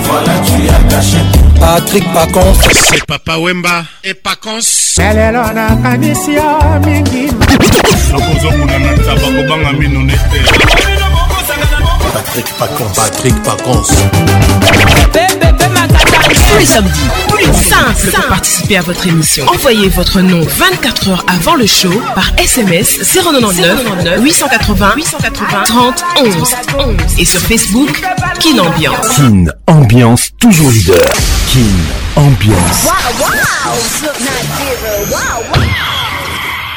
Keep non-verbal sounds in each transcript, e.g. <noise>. Voilà, tu as caché. Patrick Pacons. C'est Papa Wemba et Pacons. lelo nakanisi yo mingi nakozokuna na ntaba kobanga mino nete Patrick Pacons. Patrick Pacons. Tous les samedis, plus simple pour participer à votre émission. Envoyez votre nom 24 heures avant le show par SMS 099 880 880 30 11 et sur Facebook Kin Ambiance. Kin Ambiance toujours leader. Kin Ambiance. Wow, wow,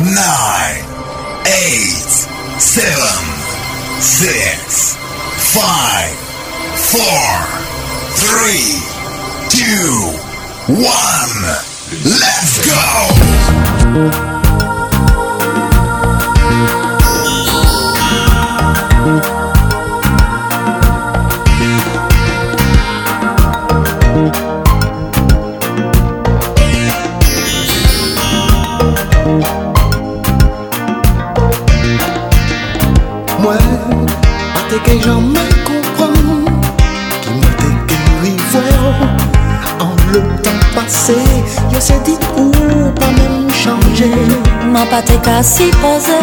nine, eight, seven, six, five, four, three, two, one. Let's go! que jamais comprendre qui m'a fait que lui en le temps passé je sais dit ou pas même changer m'a pas t'es qu'à s'y poser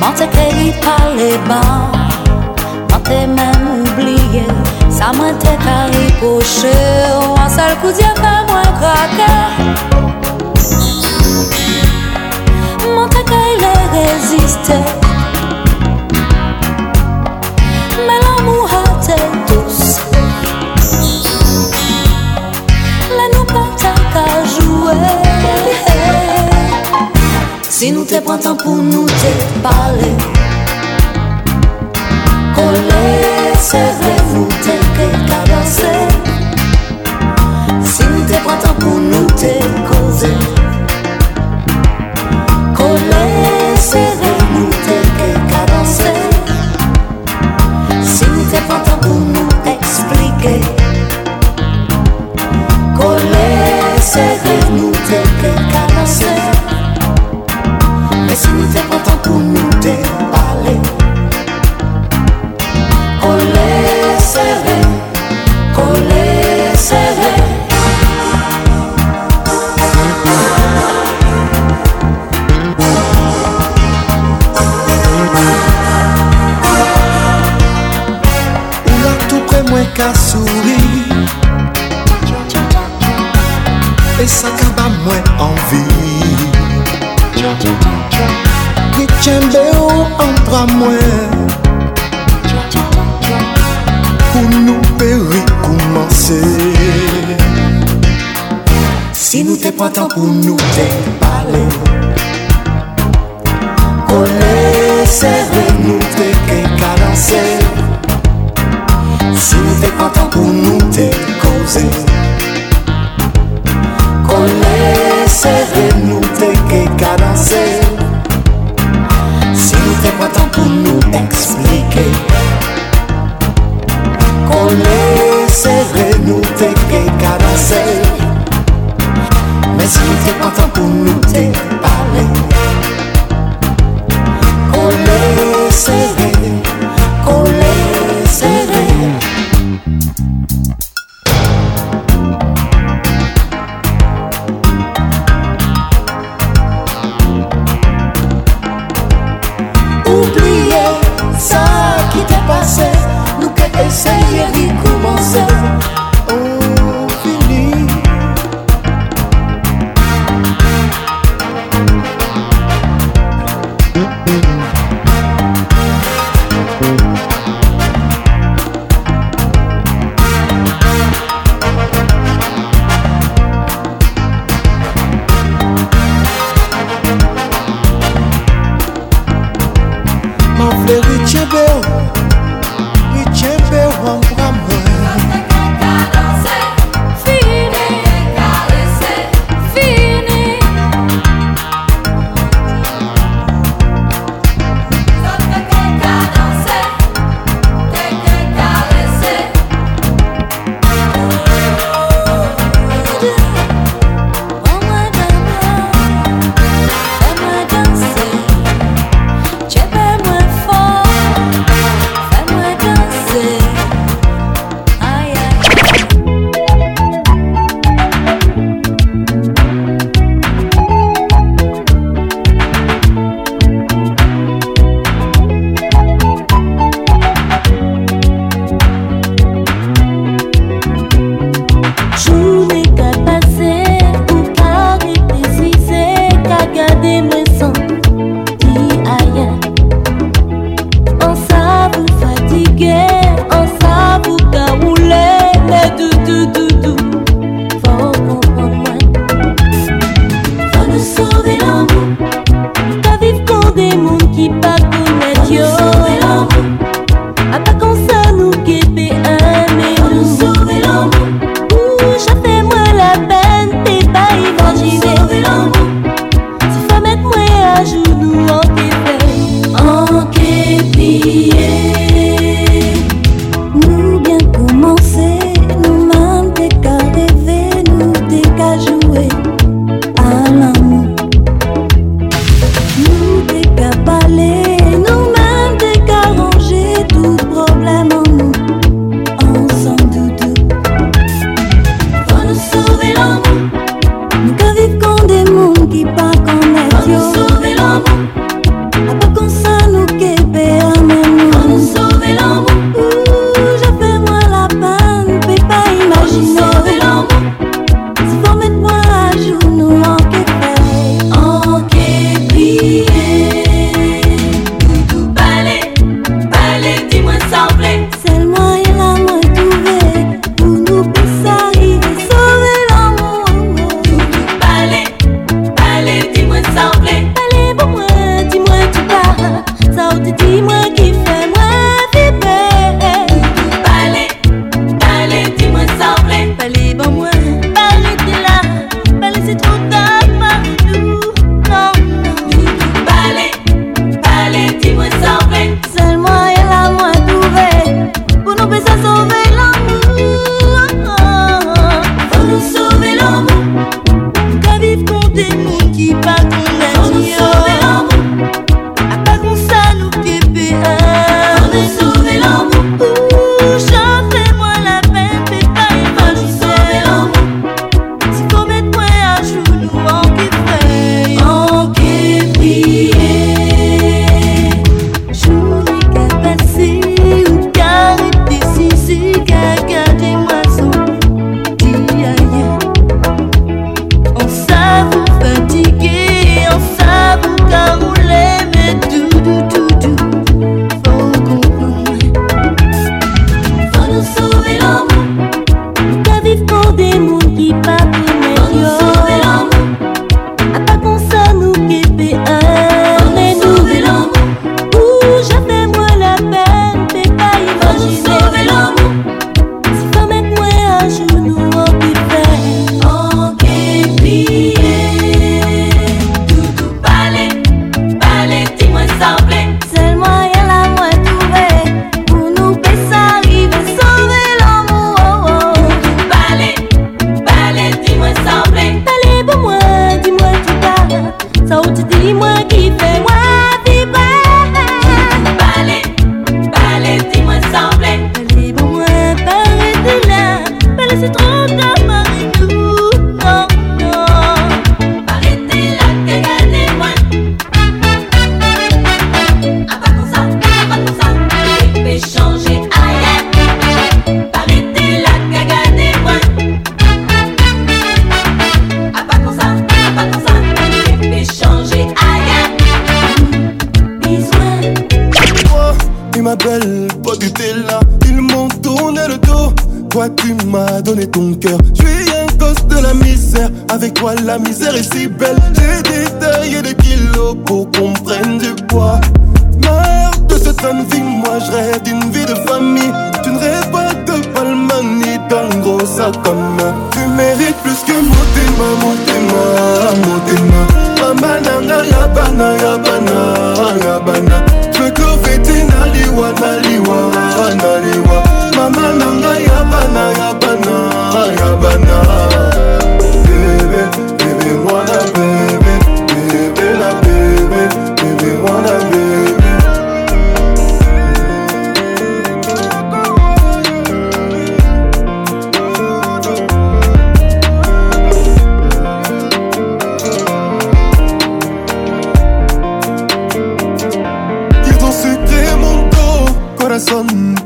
m'a t'es payé par les bas m'a t'es même oublié ça m'a été qu'à ripocher un seul coup d'y fait moi craqué m'a t'es qu'à y résister mais l'amour a été douce, mais nous pas tant qu'à jouer. Si nous te prenons pour nous te parler, qu'on vous avec nous te cadasser. Si nous te prenons pour nous te causer. Moun te prekane se E si moun te pante pou moun te pale Kole se de Kole se de Ola tou premwe ka sou Sa ki ba mwen anvi Yitjen beyo an pra mwen Poun nou pe wikoumanse Si nou te pwantan pou nou te pale Kone se ven nou te ke kalanse Si nou te pwantan pou nou te kouze Kone se vre nou te ke karase Si nou te kwantan pou nou te eksplike Kone se vre nou te ke karase Men si nou te kwantan pou nou te pale Kone se vre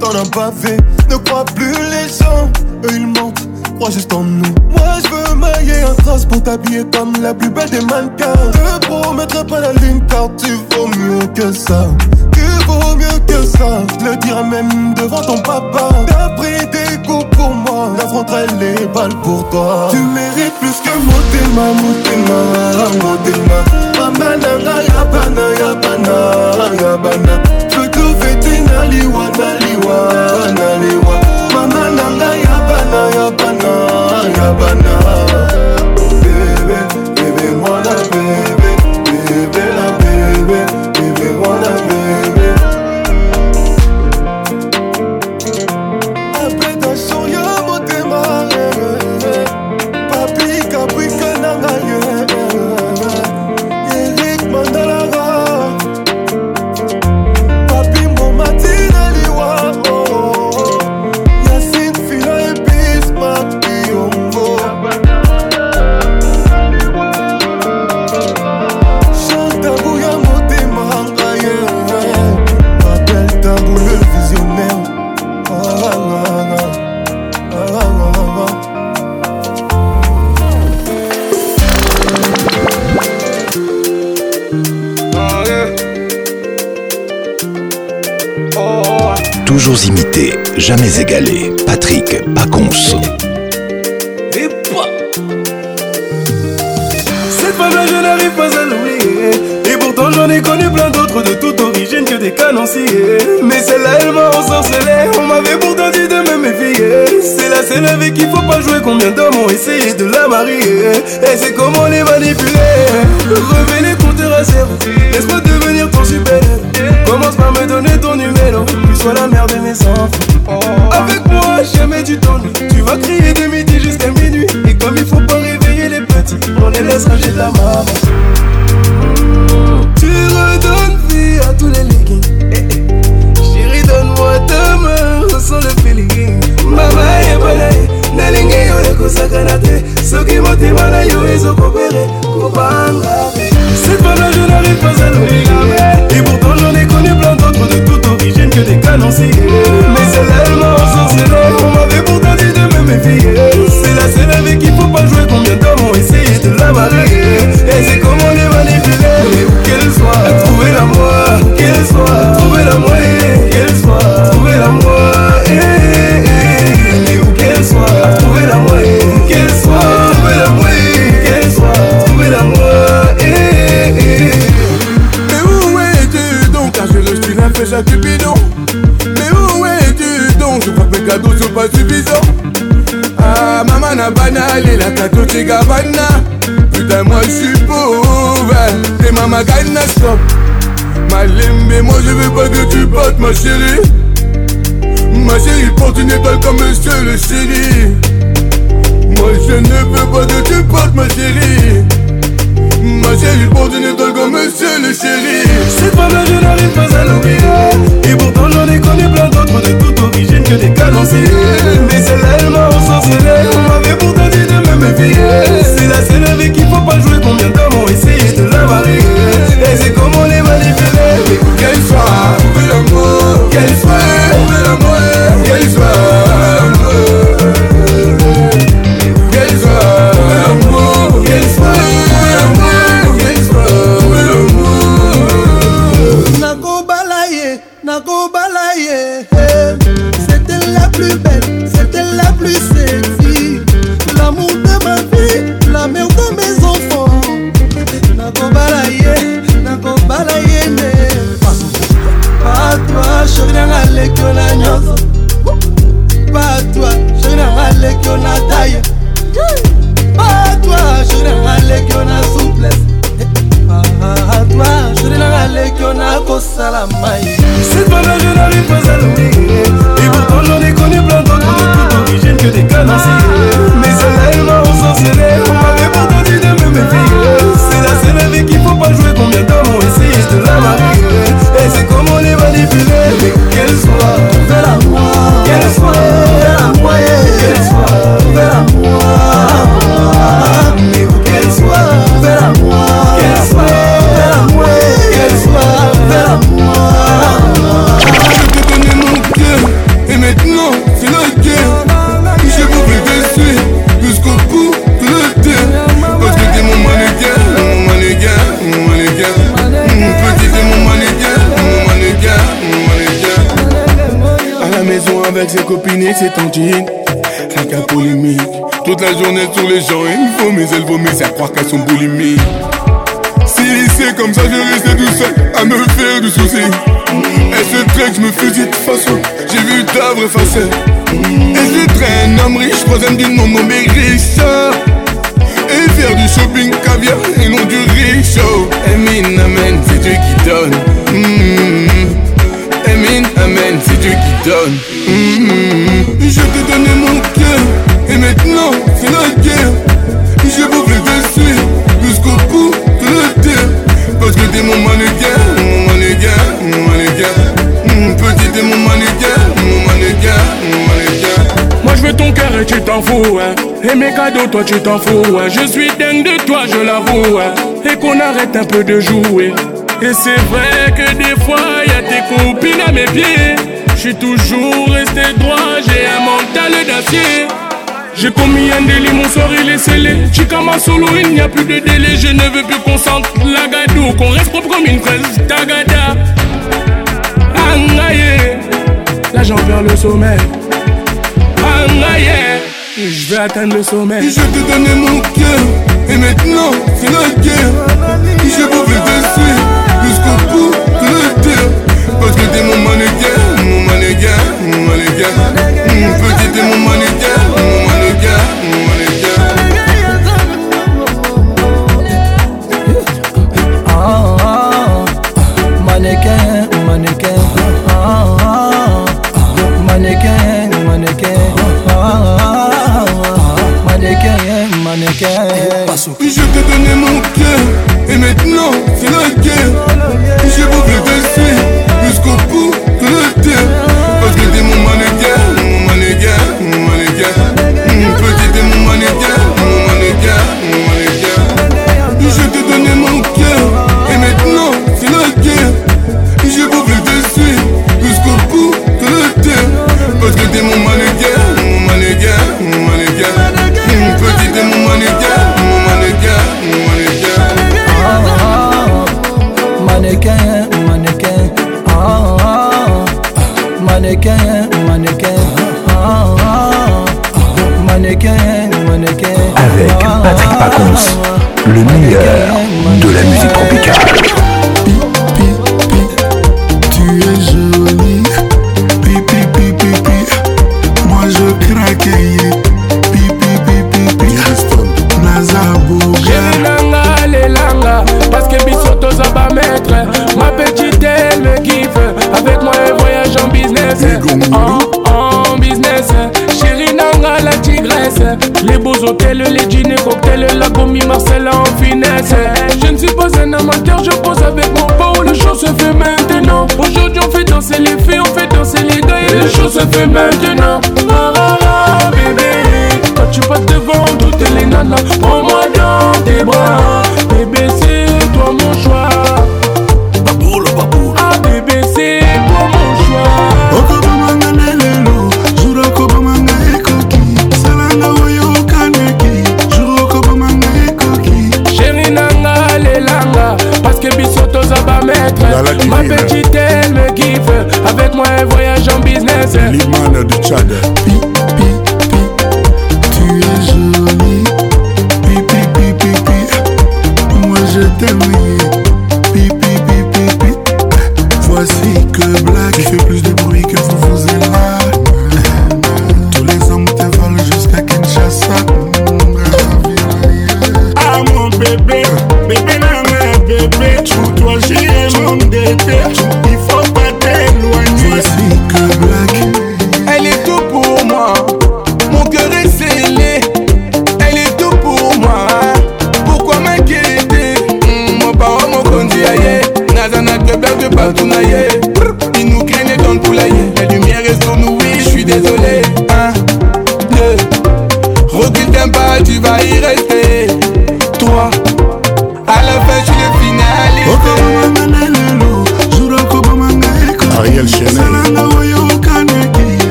t'en as pas fait. Ne crois plus les gens, eux ils mentent, crois juste en nous. Moi je veux mailler un trace pour t'habiller comme la plus belle des mannequins. Te promettrai pas la ligne car tu vaux mieux que ça. Tu vaux mieux que ça, Je le dirai même devant ton papa. T'as pris des coups pour moi, j'affronterai les balles pour toi. Tu mérites plus que mon Moutima, bana yabana, yabana, yabana. naliwa naliwa naliwa mama na ngai ya bana ya bana ya bana jamais égalé. Patrick Pacons. Cette femme-là, je n'arrive pas à l'oublier. Et pourtant, j'en ai connu plein d'autres de toute origine que des canonciers. Mais celle-là, elle m'a ensorcelé. On m'avait pourtant dit de me méfier. C'est la c'est avec qui qu'il faut pas jouer. Combien d'hommes ont essayé de la marier. Et c'est comment les manipuler. Le les pour te Laisse-moi devenir ton super. Commence par me donner ton sois la mère de mes enfants. Avec moi, jamais tu t'ennuies. Tu vas crier de midi jusqu'à minuit. Et comme il faut pas réveiller les petits, on les laisse ranger de la maman. Tu redonnes vie à tous les leggings. Chérie, donne-moi ta main, sans le feeling. Mama consacré balaye, nalingi yo ekosakana te. Soki motema na yo ont coopéré. Cette fois-là, je n'arrive pas à l'oublier. Et pourtant, j'en ai connu plein d'autres de tout. Mais c'est l'allemand ensorcelé On m'avait pourtant dit de me méfier C'est la seule avec qui faut pas jouer Combien d'hommes ont essayé de la Et c'est comme on est Mais où qu'elle soit, trouver la moi Qu'elle soit, la moi Qu'elle soit, la moi où qu'elle soit, trouvez la eh, eh, Qu'elle soit, la eh, soit, la moi Mais où es-tu donc je le suis pas suffisant ah, mama na tato de Putain Putain moi suis suis pauvre, mama kani na stop limbe, moi je veux pas que tu partes ma chérie ma chérie porte une étoile comme monsieur le chéri moi je ne veux pas que tu partes ma chérie Ma chérie porte une étoile comme monsieur le chéri Cette pas là je n'arrive pas à l'oublier Et pourtant j'en ai connu plein d'autres de tout origine que des calanciers Mais c'est l'allemand m'a sens On m'avait pourtant dit de me méfier C'est la seule avec qui faut pas jouer Combien d'hommes ont essayé de la marier Et c'est comme on les manipulait Mais qu'elle soit, trouver l'amour Qu'elle soit, trouver l'amour Qu'elle soit c'est ton jean. Rien qu'un polémique. Toute la journée sur les gens, ils faut mes elles vomissent à croire qu'elles sont boulimiques. Si c'est comme ça, je restais tout seul à me faire du souci. Et ce truc, je me fusille de façon, j'ai vu ta vraie Et je traîne homme riche, troisième du nom nommé Richard. Et faire du shopping caviar et non du riche. Amen, oh. amen, c'est Dieu qui donne. Amen, mm. amen, c'est Dieu qui donne. Je te donnais mon cœur et maintenant c'est la guerre. Je vous dessus jusqu'au bout de la terre. Parce que t'es mon mannequin, mon mannequin, mon mannequin. Petit t'es mon mannequin, mon mannequin, mon mannequin. Moi je veux ton cœur et tu t'en fous. Hein. Et mes cadeaux, toi tu t'en fous. Hein. Je suis dingue de toi, je l'avoue. Hein. Et qu'on arrête un peu de jouer. Et c'est vrai que des fois, y'a tes copines à mes pieds. Je suis toujours resté droit, j'ai un mental d'acier. J'ai commis un délit, mon sort il est scellé. un solo, il n'y a plus de délai. Je ne veux plus qu'on sente l'agadou, qu'on reste propre comme une fraise. Tagada, Angaye, là j'en perds le sommet Angaye, je vais atteindre le sommet. Je te donner mon cœur, et maintenant c'est la guerre. Je vais vous laisser jusqu'au bout de la terre, parce que t'es mon mannequin mannequin, mon mannequin. Mm, petite et mon mannequin, mon mannequin, mon mannequin. mannequin, mannequin. mannequin, mannequin. mannequin, Je te donné mon cœur et maintenant c'est le cœur. mannequin, mannequin. Ah, ah, mannequin, mannequin. Avec Patrick Pacons, le meilleur de la musique tropicale. cocktail, les jeans et cocktail, la commis Marcella en finesse. Je ne suis pas un amateur, je pose avec mon pao, le show se fait maintenant. Aujourd'hui on fait danser les filles, on fait danser les gars et le show se fait maintenant. Gala divine. Ma petite, elle me kiffe. Avec moi, elle voyage en business. L'imane du Tchad. Pi, pi, pi. Tu es jolie. Pi, pi, pi, pi, pi. Moi, je t'aime.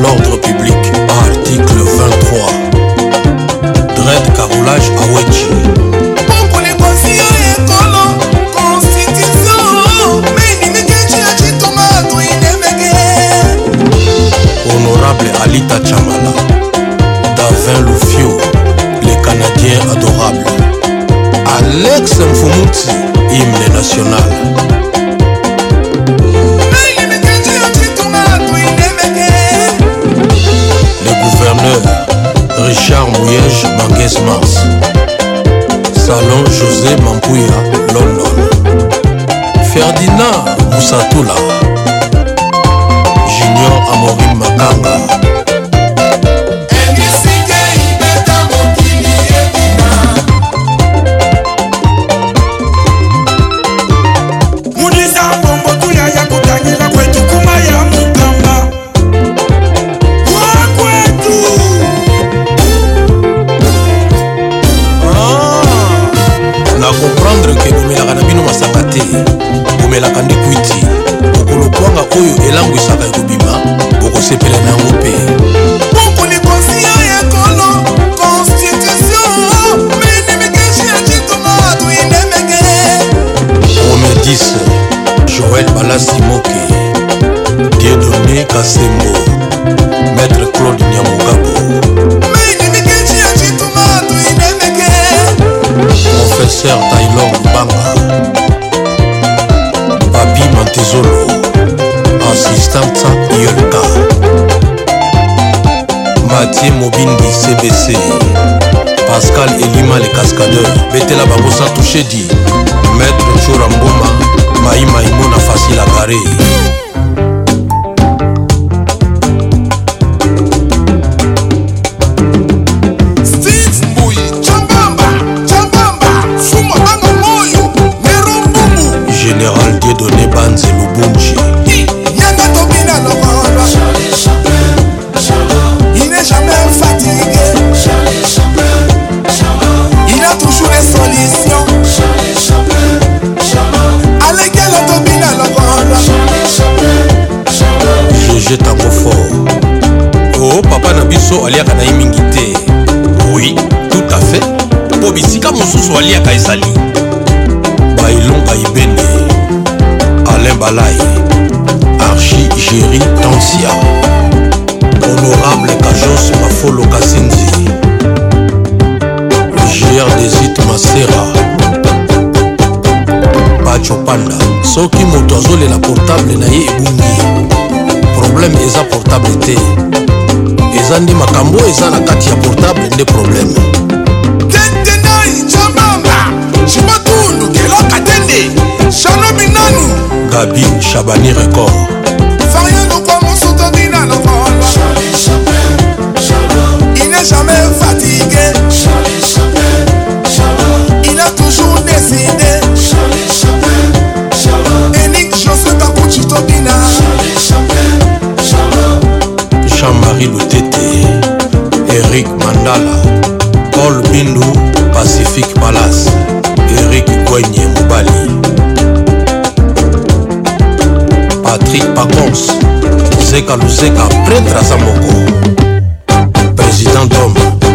no jeudi. mosusu aliaka na ye mingi te oui tout à fait mpo bisika mosusu aliaka ezali baelonga ebene alain balai archi géri tansia honorable kajos mafolo kasinzi gr desit masera bacho panda soki moto azolela portable na ye ebungi probleme eza portable te eza nde makambo oyo eza na kati ya portable nde probleme tetenai jambanga shimatundu keloka tende shano binanu gabi shabani record Il n'est jamais fatigué. Il a toujours décidé. Jean-Marie Lotete mandala paul bindu pacifique palace erik gwenye mobali patrik pacons zeka luzeka pretre aza moko président dome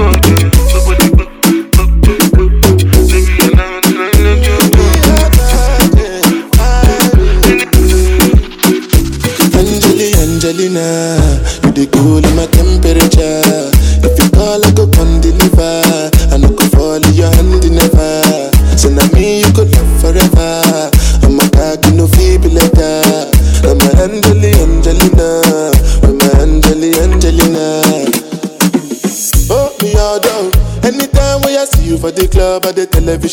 good. Mm-hmm.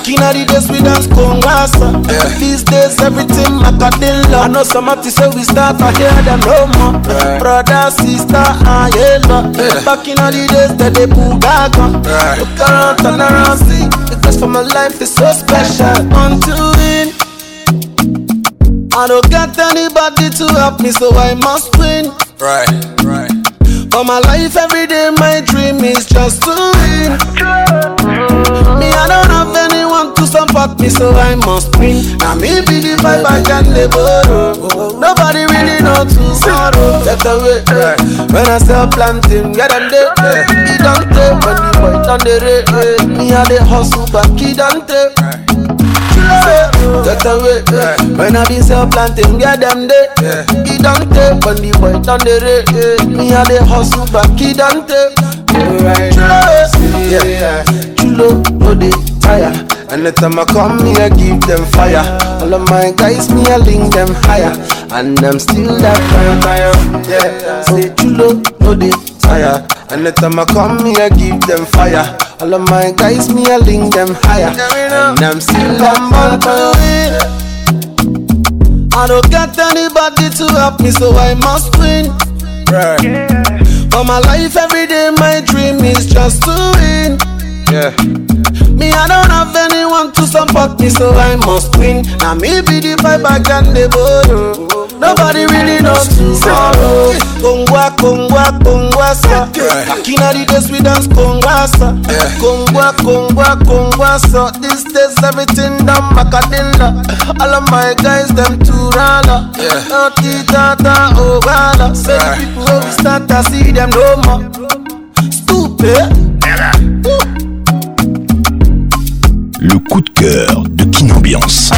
Back in the days we dance Kongasa yeah. These days everything matter in love I know some of you say we start I hear them no more right. Brother, sister, I love yeah. Back in the days that they pull back on right. Look around, turn around, see Because for my life is so special Until win I don't got anybody to help me so I must win Right, right For my life every day my dream is just to win up me, so I must win. Now me be the vibe I can borrow. Oh. Nobody really know tomorrow. Take away, eh. When I sell planting, get them the eh. He don't take when the boy done the rate. Eh. Me a the hustle, but he don't take. Take away, eh. When I be sell planting, get them there. Eh. He don't take when the boy done the rate. Eh. Me a the hustle, but he don't take. Right now, yeah. Chulo, no they tire. Anytime I come, me I give them fire. All of my guys, me I link them higher, and I'm still that fire. Yeah, stay true, look, no they tire. Anytime I come, me I give them fire. All of my guys, me I link them higher, and I'm still that fire. I don't get anybody to help me, so I must win. Right. Yeah. For my life, every day, my dream is just to win. Yeah. Me, I don't have anyone to support me, so I must win. Now me be the fight back and the borrow. Nobody really knows tomorrow. Kongwa, kongwa, kongwa, sa. Akina the days we dance kongwa, sa. Kongwa, kongwa, kongwa, sa. These days everything done macadilla. All of my guys them too rala. Oh, tita, ta, oh, rala. Say the people where we start, I see them no more. Stupid. le coup de cœur de Kinambiance.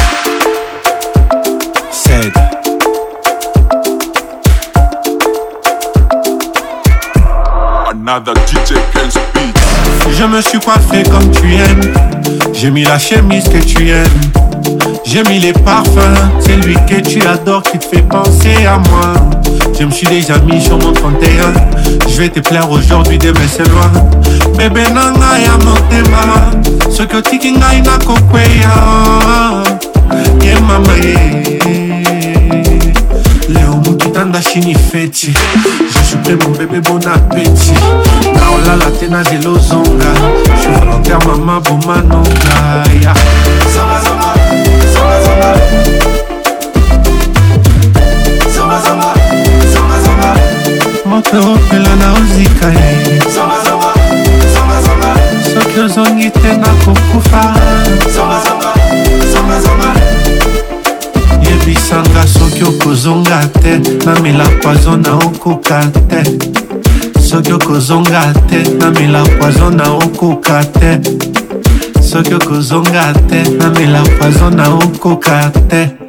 Je me suis coiffé comme tu aimes. J'ai mis la chemise que tu aimes. J'ai mis les parfums. C'est lui que tu adores qui te fait penser à moi. Je me suis déjà mis sur mon 31 Je vais te plaire aujourd'hui demain c'est loin Bébé nanga ya motema soki otiki ngai nakokweya ye mama ye leo mokitanda shini feti josupe mon bebe bon apeti na olala te na zelo zonga je volontaire mama bomanonga ya yeah. toopela na ozika ye eh. soki ozongi te nakokufa yebisanga soki okozonga te namela poizo na okoka te soki okozonga te namela poizo na okoka te soki okozonga te namela poizo na okoka te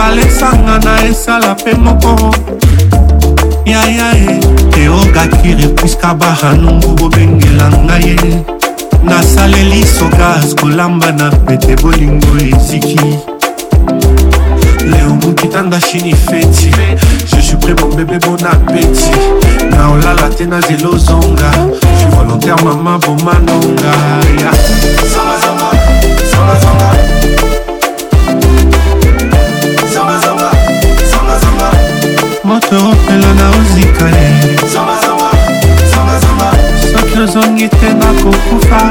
balesanga na esala mpe moko yaya e eogakire puiska bahanungu bobengela ngai ye nasaleli sogas kolamba na pete bolingo eziki leo mokitanda shini feti je suis prêt mon bébé bon appétit na olala te na zelo zonga je suis volontaire mama bomanonga yeah. mingi te nakokufa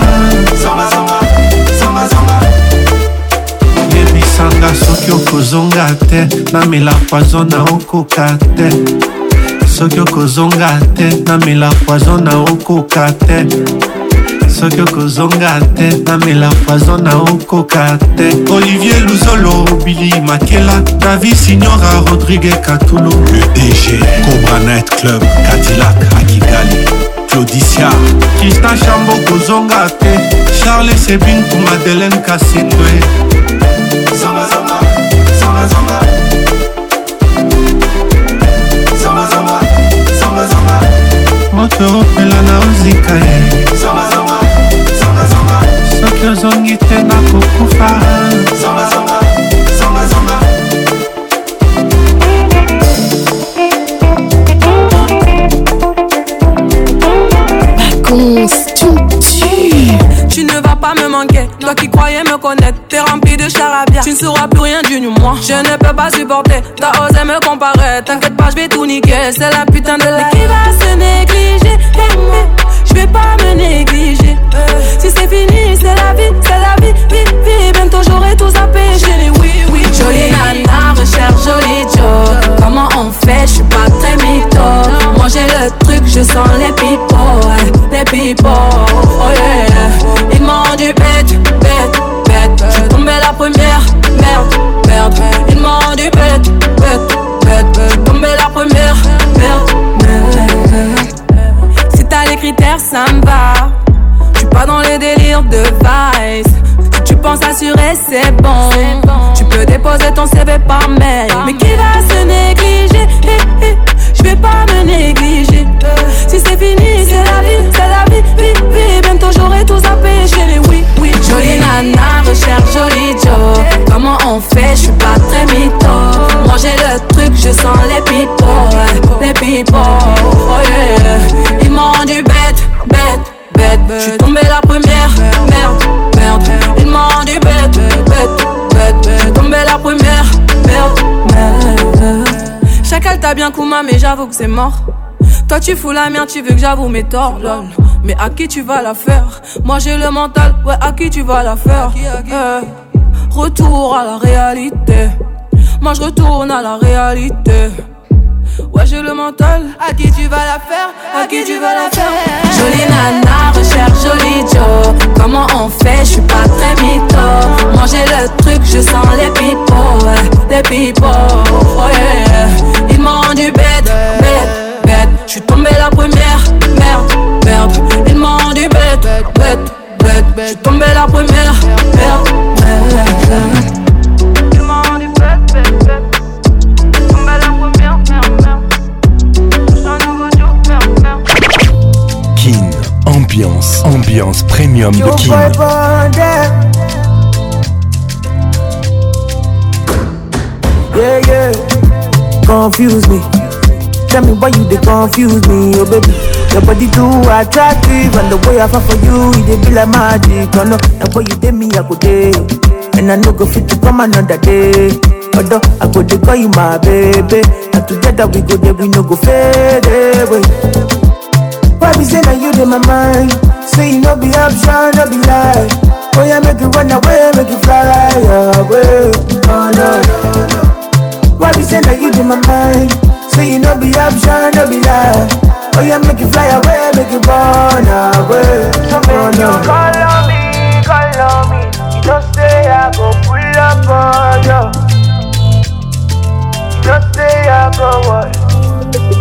yebisanga soki okozonga te namela poizo na okoka te soki okozonga te namela poizo na okoka te soki okozonga te namela poizo na okoka te olivier luzolo bili makela davi signora rodrigue katulu le dg cobranet club cadillac akigali claudicia kristan shambo kozonga te charles sebinku madeleine kasindwe moto opela na ozika ye soki ozongi te nakokufa toi qui croyais me connaître, t'es rempli de charabia. Tu ne sauras plus rien du moi. Je ne peux pas supporter, t'as osé me comparer. T'inquiète pas, je vais tout niquer. C'est la putain de la. qui va se négliger, je vais pas me négliger. Si c'est fini, c'est la vie, c'est la vie, vie, vie. Bientôt j'aurai tout zappé. J'ai les oui, oui. Jolie nana, recherche jolie Joe. Comment on fait, je suis pas très mytho. Moi j'ai le truc, je sens les people, les people. Oh yeah. tomber la première. Si t'as les critères, ça me va. J'suis pas dans les délires de vice. tu penses assurer, c'est bon. Tu peux déposer ton CV par mail. Mais qui va se négliger? Je vais pas me négliger. Si c'est fini, c'est la vie, c'est la vie, vie, vie. Bientôt j'aurai tout à chez les Jolie nana recherche joli Joe Comment on fait, je suis pas très mytho Manger le truc, je sens les pipos, Les pipos oh yeah Ils m'ont rendu bête, bête je suis tombé la première, merde, merde. Ils m'ont rendu bête, bête, bête. Je tombé la première, merde, merde. Chacal t'a bien Kouma, mais j'avoue que c'est mort. Toi tu fous la merde, tu veux que j'avoue mes torts, mais à qui tu vas la faire Moi j'ai le mental, ouais, à qui tu vas la faire eh, Retour à la réalité. Moi je retourne à la réalité. Ouais, j'ai le mental. À qui tu vas la faire À qui tu vas la faire Jolie nana, recherche joli Joe. Comment on fait Je suis pas très mytho. Manger le truc, je sens les pipo, Ouais, les pipos. Ils m'ont rendu bête, bête. J'suis tombé la première, merde, merde Ils m'ont rendu bête, bête, bête J'suis tombé la première, merde, merde Ils m'ont du bête, bête, bête J'suis tombé la première, merde, merde J'suis un nouveau jour, merde, merde Kyn, ambiance, ambiance, premium de Kim. Yeah, yeah Confuse me Tell me why you dey confuse me, oh baby. Your body too attractive, and the way I fall for you, it dey be like magic. Oh no, and boy you did me, I go day, and I no go fit to come another day. Although I go dey call you my baby, and together we go there, we no go fade away. Why we say now you in my mind? Say you no be option, no be lie. Oh yeah, make you run away, make you fly away. Oh no, Why we say now you dey my mind? Say you no be option, no be lie. Oh yeah, make you fly away, make you burn away. So make you call on me, call on me. You just say I go pull up on you. You just say I go what?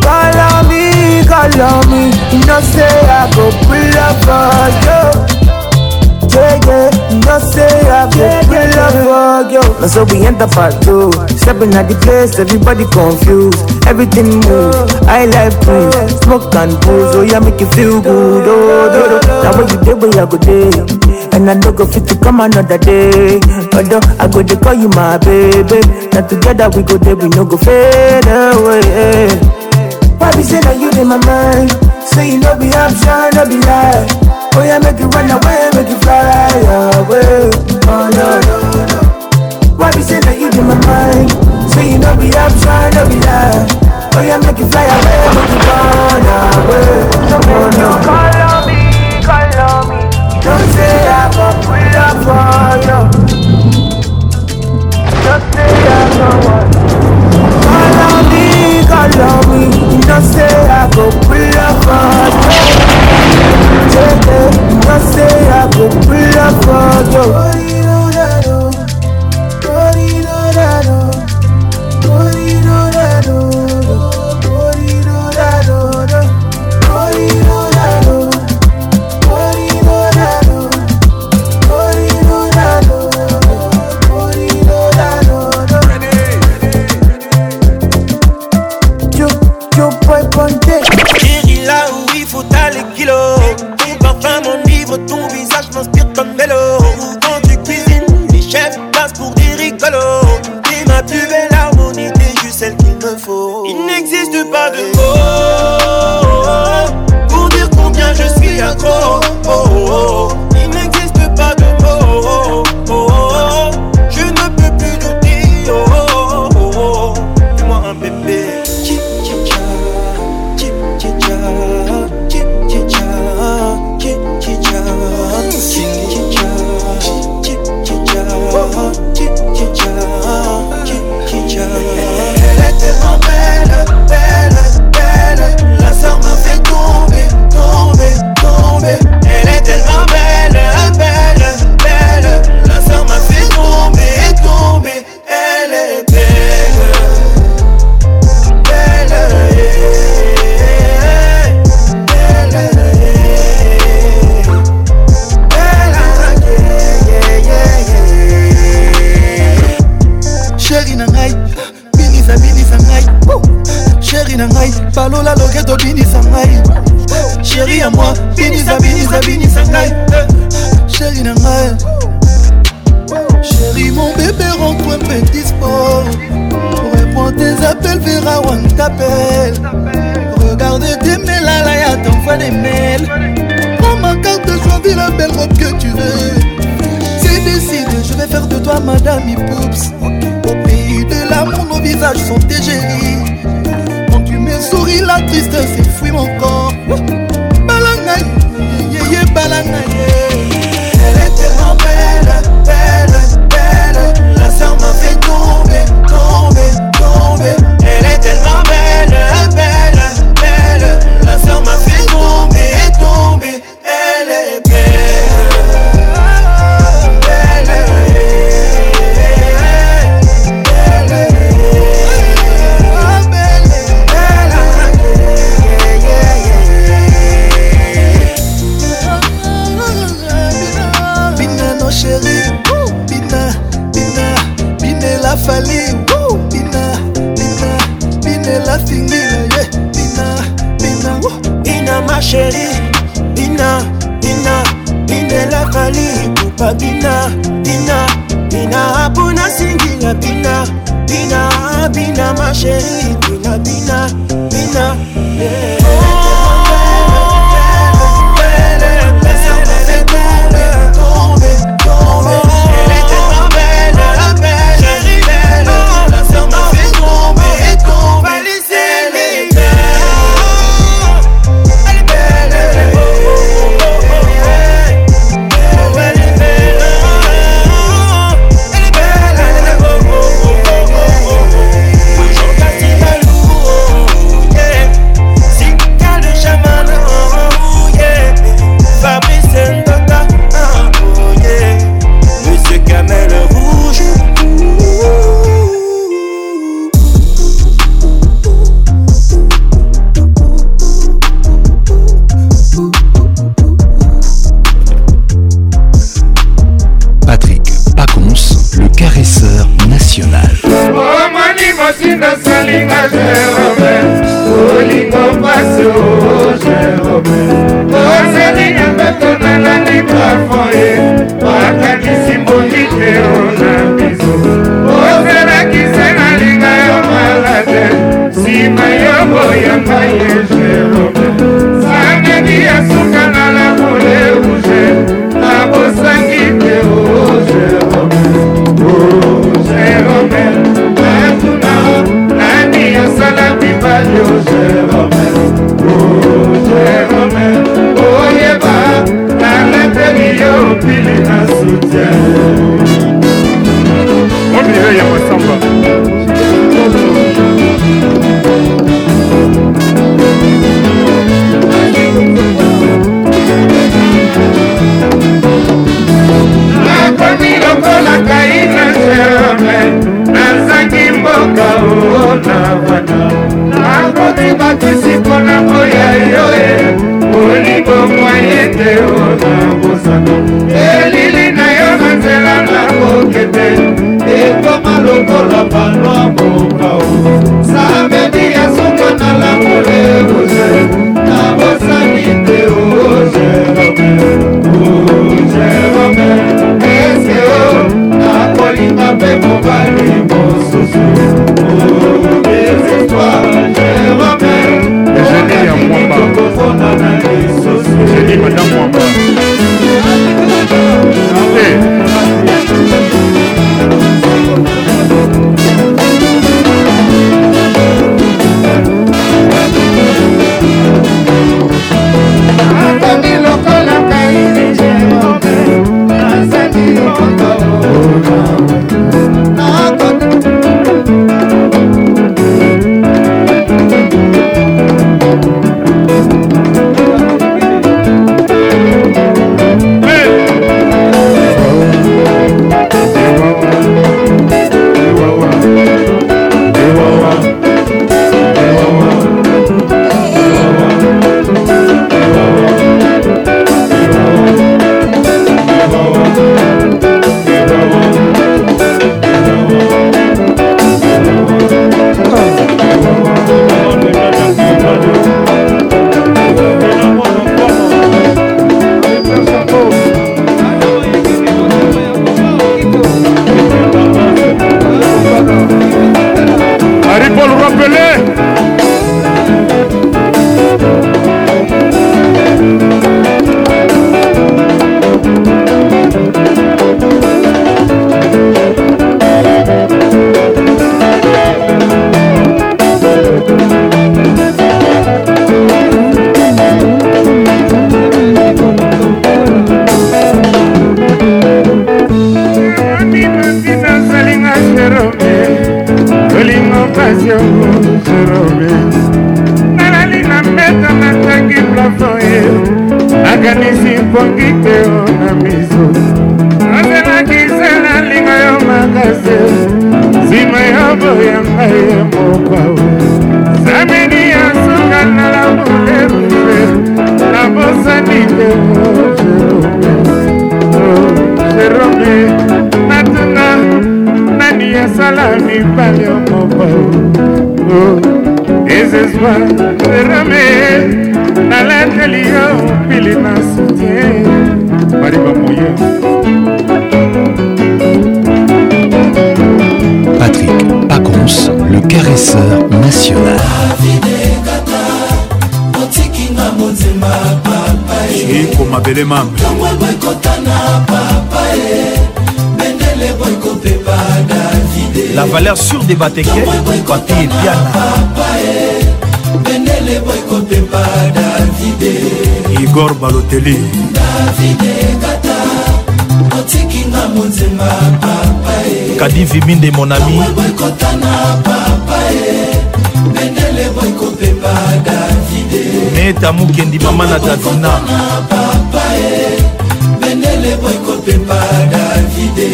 Call on me, call on me. You know say I go pull up on you. Yeah, yeah. No say I've yeah, yeah, love for you. Now so we end up two. Stepping at the place, everybody confused. Everything moves, I like proof. Smoke and booze, oh yeah, make you feel good. Oh, do, oh, do. Oh. that way you day, where you go day. And I no go fit to come another day. though, I go to call you my baby. Now together we go there, we no go fade away. Why be saying that you in my mind? Say you know be option, no be lie. Oh yeah, make you run away, make you fly away. Oh no, no, no. Why be saying that you in my mind? Say you know we up, trying to be that. Oh yeah, make you fly away, make you run away. Oh no. Call on me, call on me. Don't say I won't wait up for you. Don't say I won't wait. Call on me, call on me. Don't say I won't wait up for you baby. I say I go pull up for you. de bateke bati epiana bendele boykopepa davide igor baloteli davide kata otikinga monzemba papa e kadivi minde monami boykotana papa e bendele boykopepa davide neta mokendi mama na davina papa e bendele boykopepa davide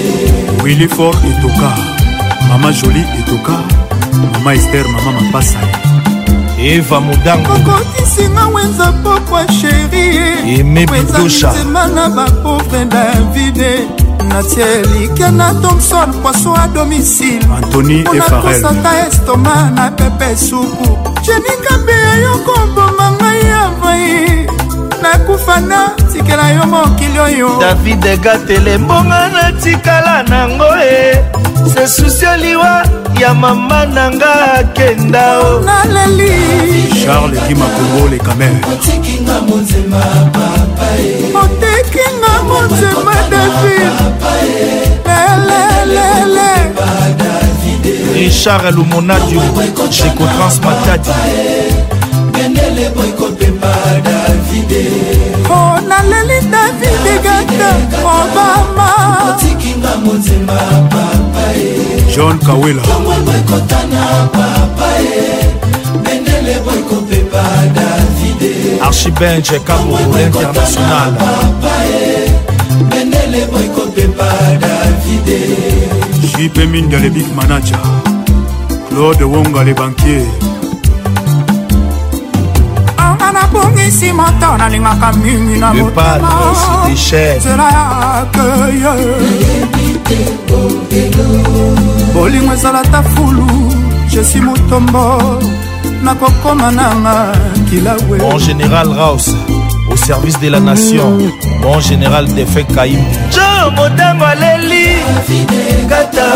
willifor etoka mama jolie etoka mama ester mama mapasa eva modangokokisinga wenza pokwa sheri emebitoshaema na bapovre davide natielike na thomson poiso a domicile antony efarelposaka estoma na pepe supu jeningambe yokomboma ngai avai nakufa na tikela yo mokili oyo davide gatelembonga natikala nango e se susi liwa ya mama na nga akenda o naleli charles dimakongole kamere otekinga motema e. david richard lumonadium checotrans matadi bendele boykopemba davide o oh, naleli davide gata obama motima papa ye john kawela tongwe boekotana papa ye bendele boekopepa davide archibenge kabobo international papa ye bendele boekopepa davide jipe mindele big manager claude wonga le bankier nabongisi moto nalingaka mingi na motema nzela ya akeye bolingo ezalata fulu je suis motombo nakokoma nanga kilawe en général raus au service de la nation en général defet kaim jo motango aleli kata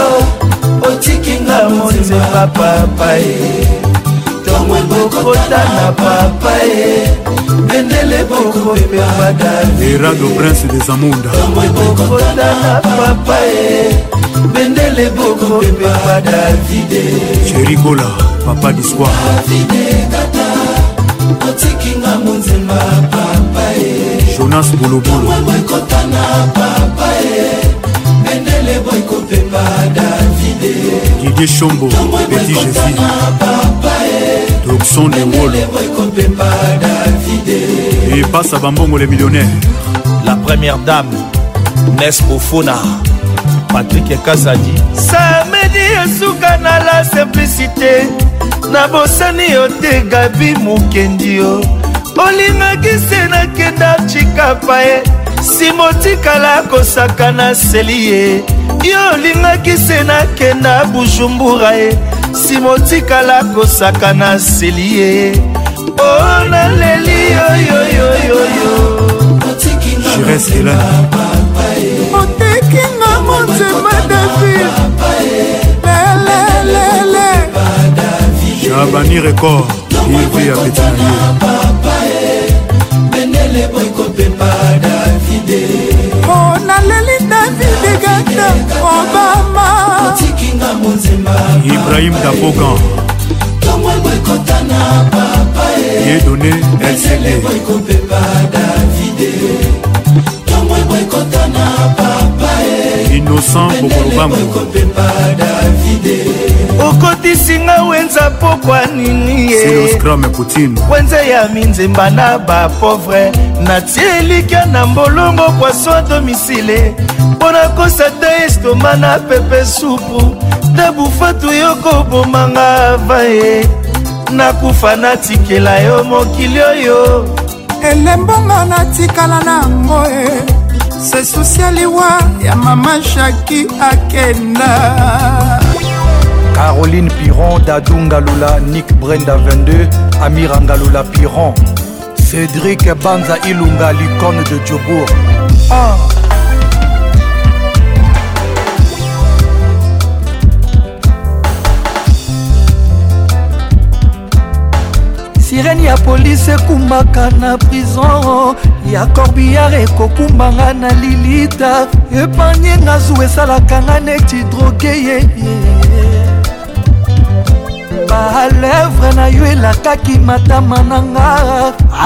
otikinga motema papae pongwe bokotana papa ye bendele bokopema davirado prince des amunda pongwe bokotana papa ye bendele bokopema davide cherikola papa disquar davide kata otikinga monzemba papa ye jonas bolobolo boykotana papa ye bendele boykopema davide didie shombo peti jésus toxon de wolo epasa bambongo le millionnaire la première dame nes ofona patrik ekazadi samedi esuka na la simplicité na bosani yo te gabi mokendi yo olingaki se nakenda chikapa ye simotikala kosaka na seli ye yo olingaki se nakenda bujumbura ye simotikala kosaka na seli ye o oh, naleli oyoyoyoyoyoresekela otekinga motema david lelelele jabani record ivi ya petinaye o oh, naleli david gata obama bakinga monzemba ibrahim dapokan tomwebo ekota na papa e. yedone lcd ekopepa davide tomwebo ekota na papa innocent bokoloba okotisinga wenza pokwa nini wenza ya minzemba na bapovre natie elika na mbolongo poisson a domisile mpo na kosa te estoma na pepe supu te bufatu yo kobomanga vaye nakufa natikela yo mokili oyo elembonga natikala na yango e se susi aliwa ya mama shaki akenda caroline piron dadungalula nick brenda 22 amirangalula piron cédrik banza ilunga l'icône de diobour oh. Ah. sireni ya polisi ekumaka na prison ya corbiar ekokumbanga na lilita epanye nga zu esalaka nga neti droge ye balevre na yo elakaki matama na nga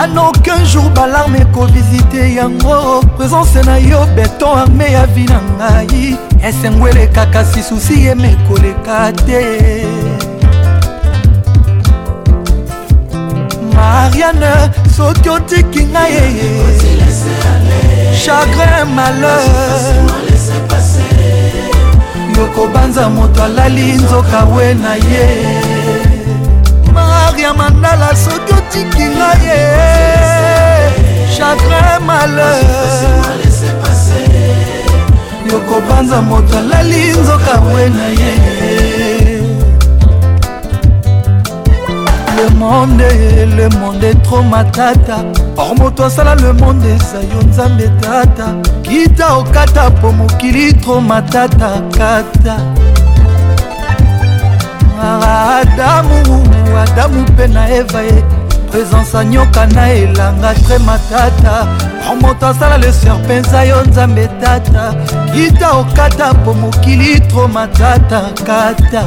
an aucun jour balarme ekovisite yango présence na yo beton arme ya vi na ngai esengwelekaka sisusi yeme koleka te mariane soki otiki ngai chagrin malheur yokobanza moto alali nzoka we na ye maria mandala soki otiki ngai chagrin malheur yokobanza moto alali nzoka we na ye le monde le monde etro matata or moto asala le monde eza yo nzambe tata kita okata po mokili tro matata kata ah, adamu adamu mpe na eva ye présence anyoka na elanga tre matata or moto asala le serpenza yo nzambe tata kita okata po mokili tro matata kata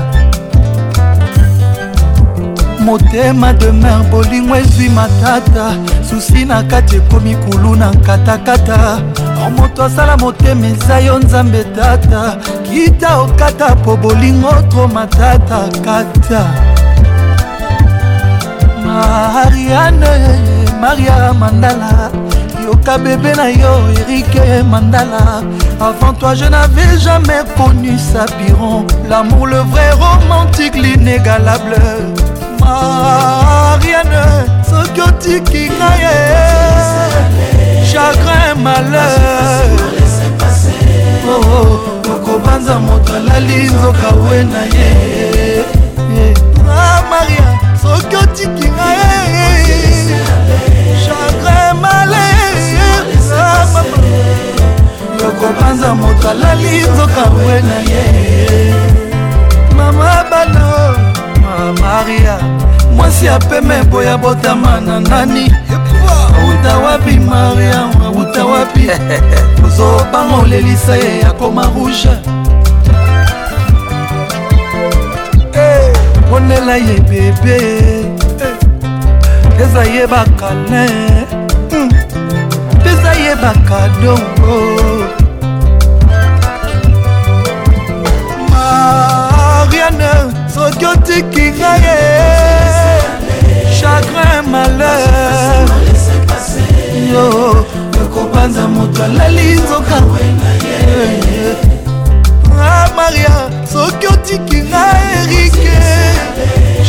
motema demer bolingo ezwi matata susi na kati ekomi kulu na nkatakata or moto asala motema eza yo nzambe tata kita okata po bolingo tro matata kata mariane maria mandala yoka bebe na yo erike mandala avant toi je n'avais jamais connu sapiron l'amour le vrai romantique l'inégalable mariane ah, soki otiki ngai ye chagrin malheur okobanza oh, oh, oh, moto alali nzoka we na ye ah, maria soki otiki ngai ye chagrin malheur ah, okobanza moto alali nzoka we na ye mama bana maria mwasi apeme boya botama na nani auta wapi maria auta wapi ozobanga <laughs> olelisa ye yakoma rouge eh, ponela ye bebe eh, eza ye bakale pesa hmm, ye bakadongo soki otiki ngai chagrin malheur yo ekobanza moto alali nzoka ah, maria soki otiki nga erike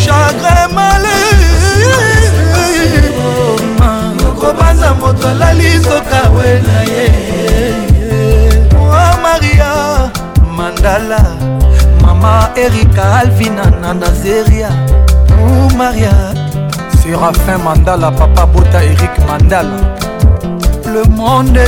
chagrin maleurobanza moto alali nzoka we na ye maria mandala mama erika alvina na nazeria maria serafin mandala papa bota erik mandala le monde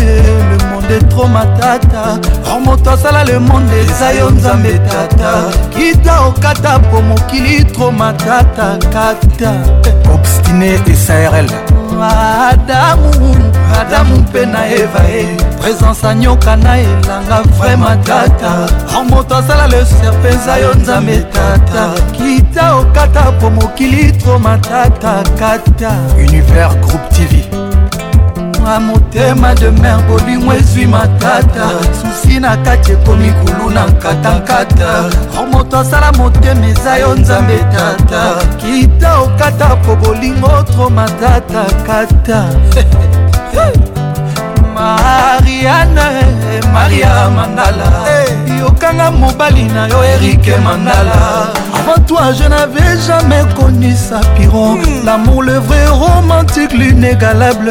le monde etro matata o oh, moto asala le monde eza yo nzambe tata kita okata po mokili tro matata kata obstine esarl adamu adamu mpe na eva e présence anyoka na elanga vraimen tata moto asala leserpe eza yo nzambe tata kita okata po mokili tro matata kata univers groupe tv na motema de mer bolingo ezwi matata susi na kati ekomi kulu na nkatankata moto asala motema eza yo nzambe tata kita okata po bolingo tro matata kata <laughs> mariane maria mandala hey. yokanga mobali na yo erike mandala avant toi je n'avais jamais connu sa piron mm. l'amour le vrai romantique l'inégalable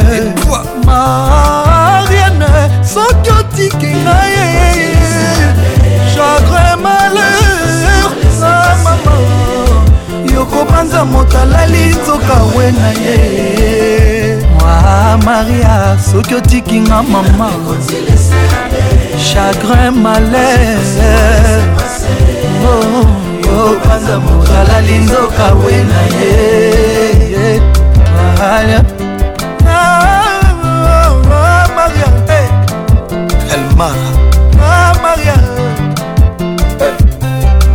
mariane soki otiki nga ye chagrin malheur na mama yokopanza moto alali nzoka we na ye ah maria soki otikinga mama chagrin malaire yopanza oh, oh, mokalali nzoka we na ye ah, oh, maria eh. elmar ah, maria eh,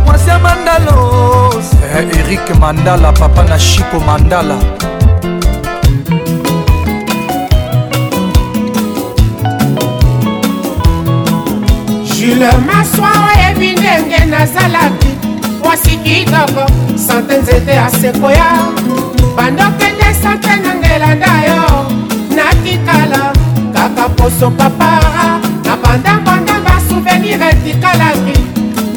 mwasi ya mandalo eh, erik mandala papa na shiko mandala jule maswa oyebi ndenge nazalaki mwasi kitoko sante nzete asekoya bandokende sante na ngelanda yo natikala kaka poso papara na bandangondanga souvenir etikalaki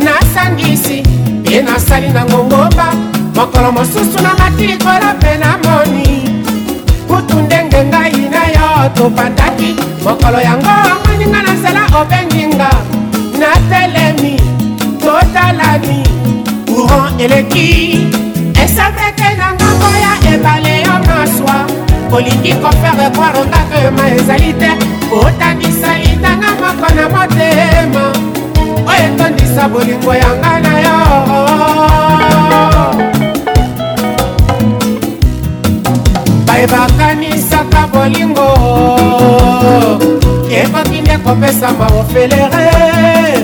nasangisi ye nasali na ngongomba mokolo mosusu na matilikolo mpe namoni kutu ndenge ngai na yo topataki mokolo yango omoni nga na nzela obenginga natelemi totalani courant eleki esapete nanga koya ebale yo maswa olingi kofere kwire ondako ma ezali te otangisa lindanga moko na motema oyo etondisa bolingo yanga na yo bayebakani kopesa bolingo evapinde kopesa maofelere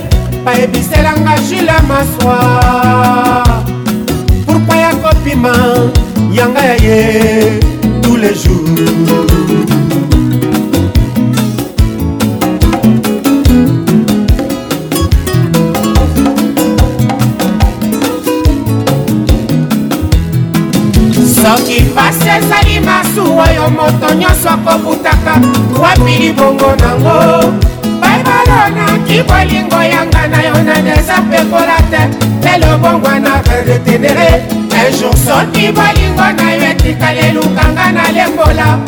bayebiselanga jule maswa pourkui ya kopima yanga ya ye tous les jours soki pasesa nalingi masuwa yo moto nyonso akobutaka wapi libongo nango baibalo naki bolingo yanga na yo naneza pekola te lelo bongwa na redetenere un jour soki bolingo na yo etikali elukanga nalembola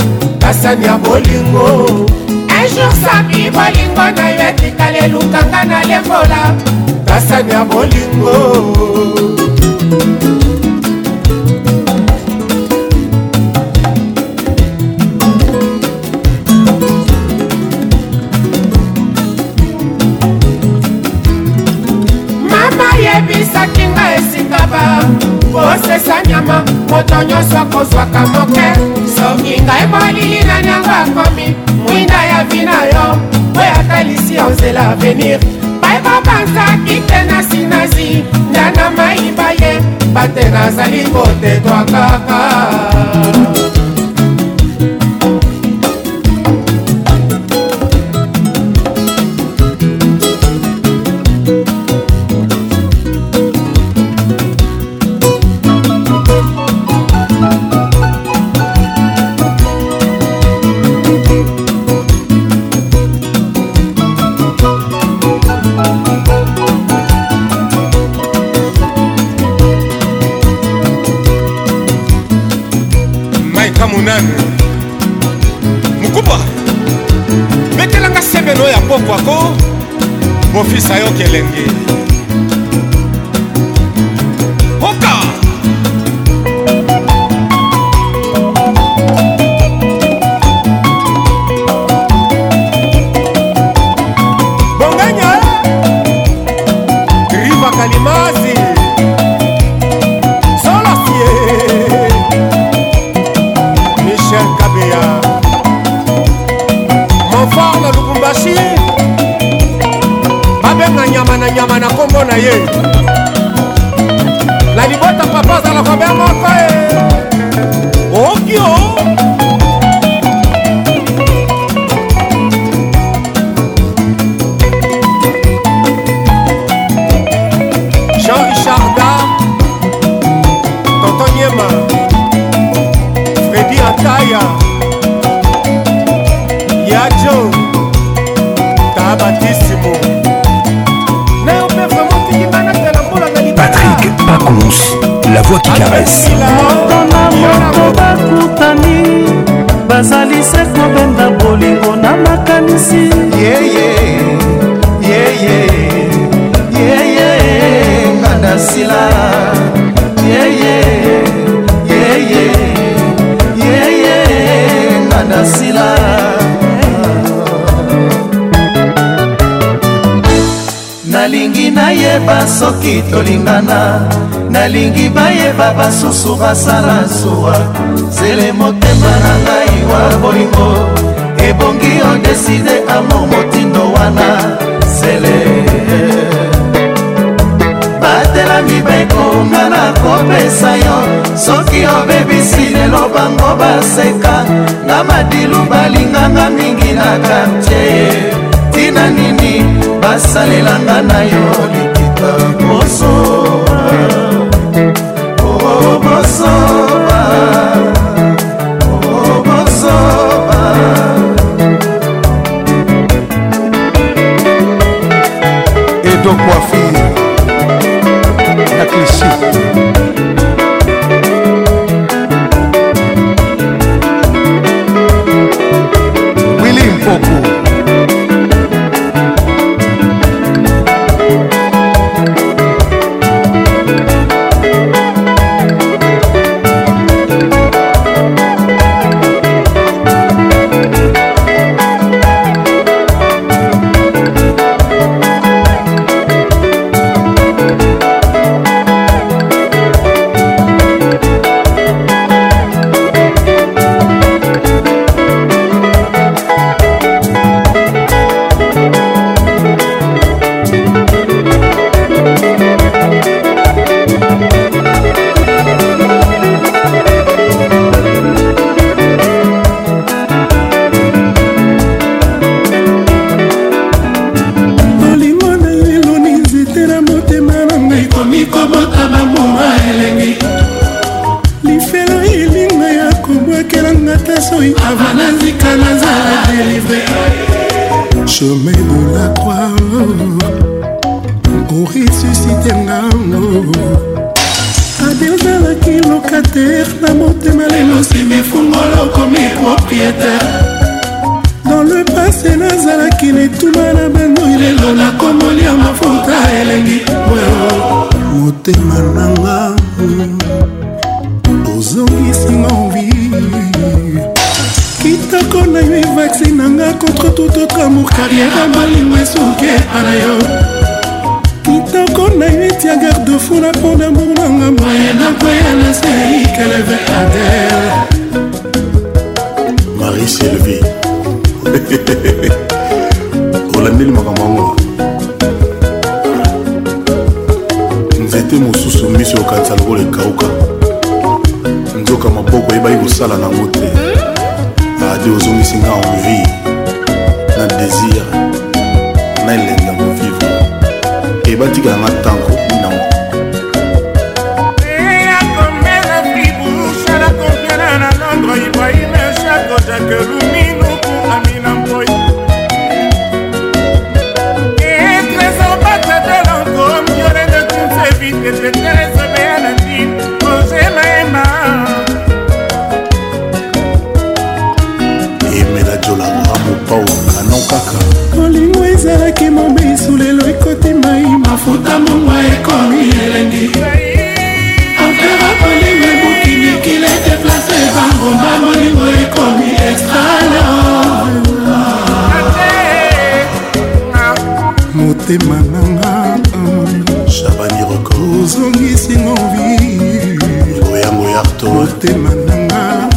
kasani ya bolingo un jour soki bolingo na yo etikali elukanga nalembola kasani ya bolingo pa, pa. basusu basala nsuwa zele motema na ngai wa bolingo ebongi odeside amour motindo wana zele batela mibekonga na kopesa yo soki obebisi lelo bango baseka na madilu balinganga mingi na kartie tina nini basalelanga na yo likita Clichy. ezoyoka maboko oyebaki kosala nango te radio ozongisi nga envie na désir na elengi yango vivre ebatikala nga ntango minango eh, ibrahim chaque soki mobesu lelo ekoti mai mafuta mongwa ekomi elengi afera kolingo ebukini kile deplace bangomba molingo ekomi extralo motema nanga shabani roko ozongisi ngovi yango yarto motema nanga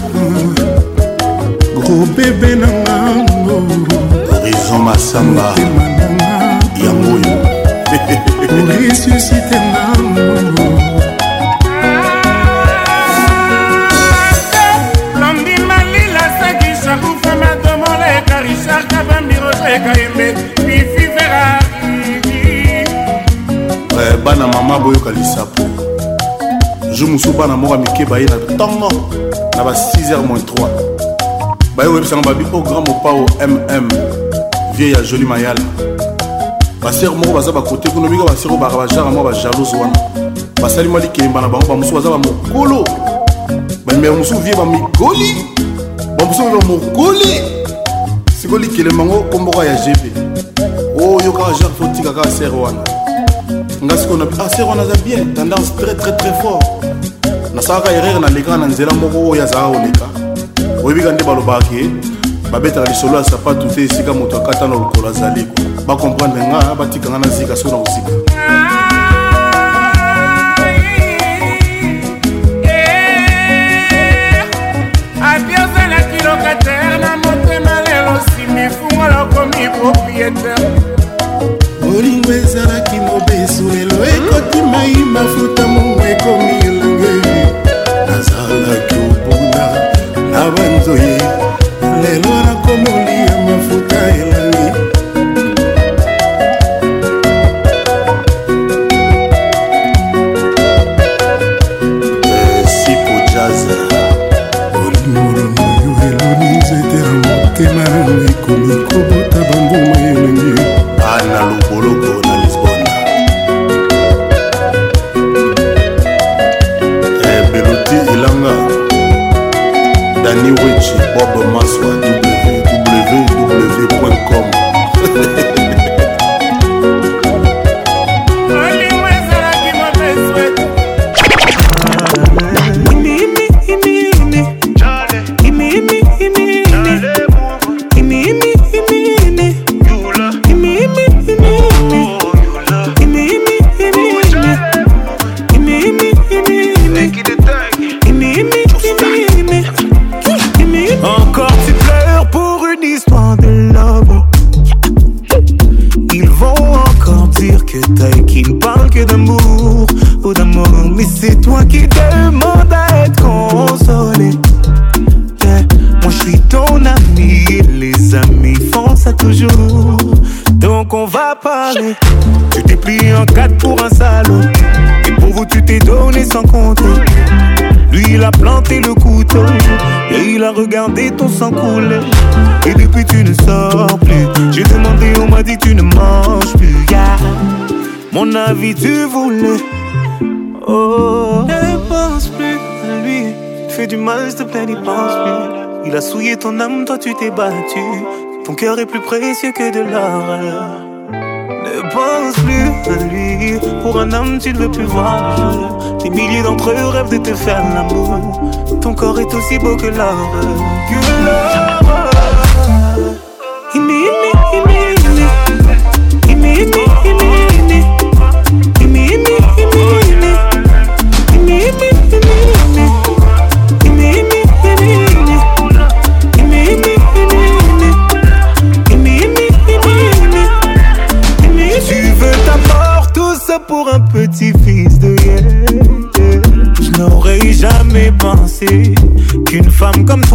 gro bebe nanga raison masamba yango oyo resusite nango bana mama boyoka lisapo jour mosusu bana moko ya mike baye na ntongo na ba 6 h 3 baye koyebisanga babi o grand mopao mm vie ya joli mayala basere moko baza bakote kuna obika basere oyo baka bajara mwa bajalose wana basali mwa likemba na bango bamosusu baza bamokolo bamema mosusu vie bamigoli bamosusu vie bamokoli sikoyo likelemba ngo komboko ya gb oyo oh, kaka jare fotika kaka sere wana nga sikoyo nabi ah sere wana aza bien tendance très très très fort nasalaka erreur nalekaka na nzela moko oyo azalaka koleka oyebika nde balobaka ke eh? babetaka lisolo ya sapatu te esika moto akata na lokolo azali bakomprendre nga batika nga na zika soki na kozika pense plus. Il a souillé ton âme, toi tu t'es battu. Ton cœur est plus précieux que de l'or. Ne pense plus à lui, pour un homme tu ne veux plus voir Des milliers d'entre eux rêvent de te faire l'amour. Ton corps est aussi beau que l'or. Que l'or.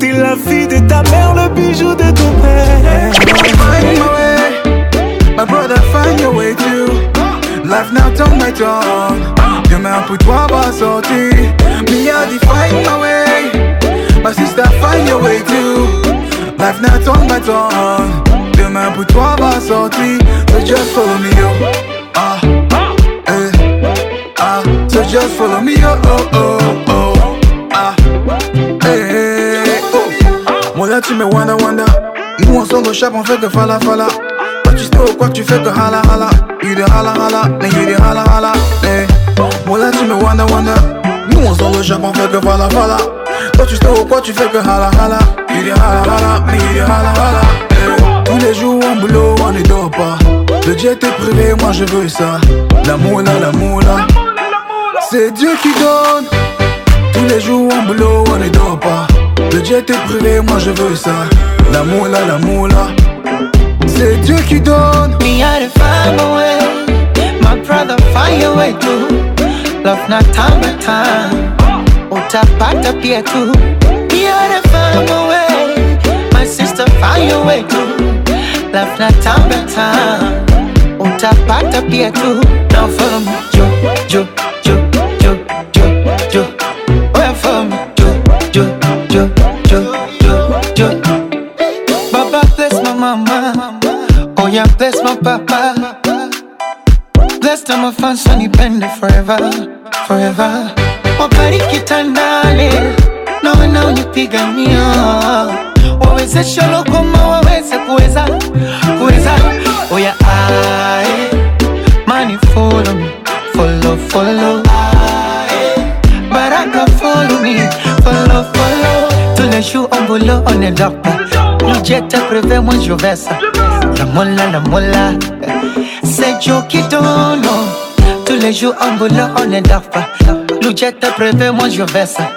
T'es la fille de ta mère, le bijou de ton père. Find my way, my brother, find your way too. Life now turn my turn. Demain pour toi va sortir. Mia dit find my way, my sister find your way too. Life now turn my turn. Demain pour toi va sortir. So just follow me oh Ah, eh, ah. So just follow me yo. Oh, oh. oh. tu me wanda wanda. Nous on s'en chap, on fait que fala fala. Toi tu sais quoi que tu fais que hala hala. You des hala hala, mais you des hala hala. Hey. Eh, voilà, tu me wanda wanda. Nous on s'en chap, on fait que fala fala. Toi tu sais quoi tu fais que hala hala. You des hala hala, mais hala hala. Hey. Eh, tous les jours en boulot, on ne dort pas. Le Dieu est privé, moi je veux ça. L'amour là, l'amour là. C'est Dieu qui donne. Tous les jours en boulot, on ne dort pas. Le jet est brûlé, moi je veux ça. La moula, la moula. C'est Dieu qui donne. Me are the away. My brother, find your way too. Love not time but time. Utapata pia tu. Me out away. My sister, find your way too. Love not time but time. Utapata oh, pia tu. Now follow me, Joe, jo, jo, jo, jo. Papa bless my mama, oh yeah bless my papa. Bless them my sunny wanipende forever, forever. Wabariki tandale na wanaonipigania wawezesha lokoma wa ne dort pas. moi je vais ça. La la C'est Joe qui donne. Tous les jours en boulot, on ne dort pas. moi je vais ça.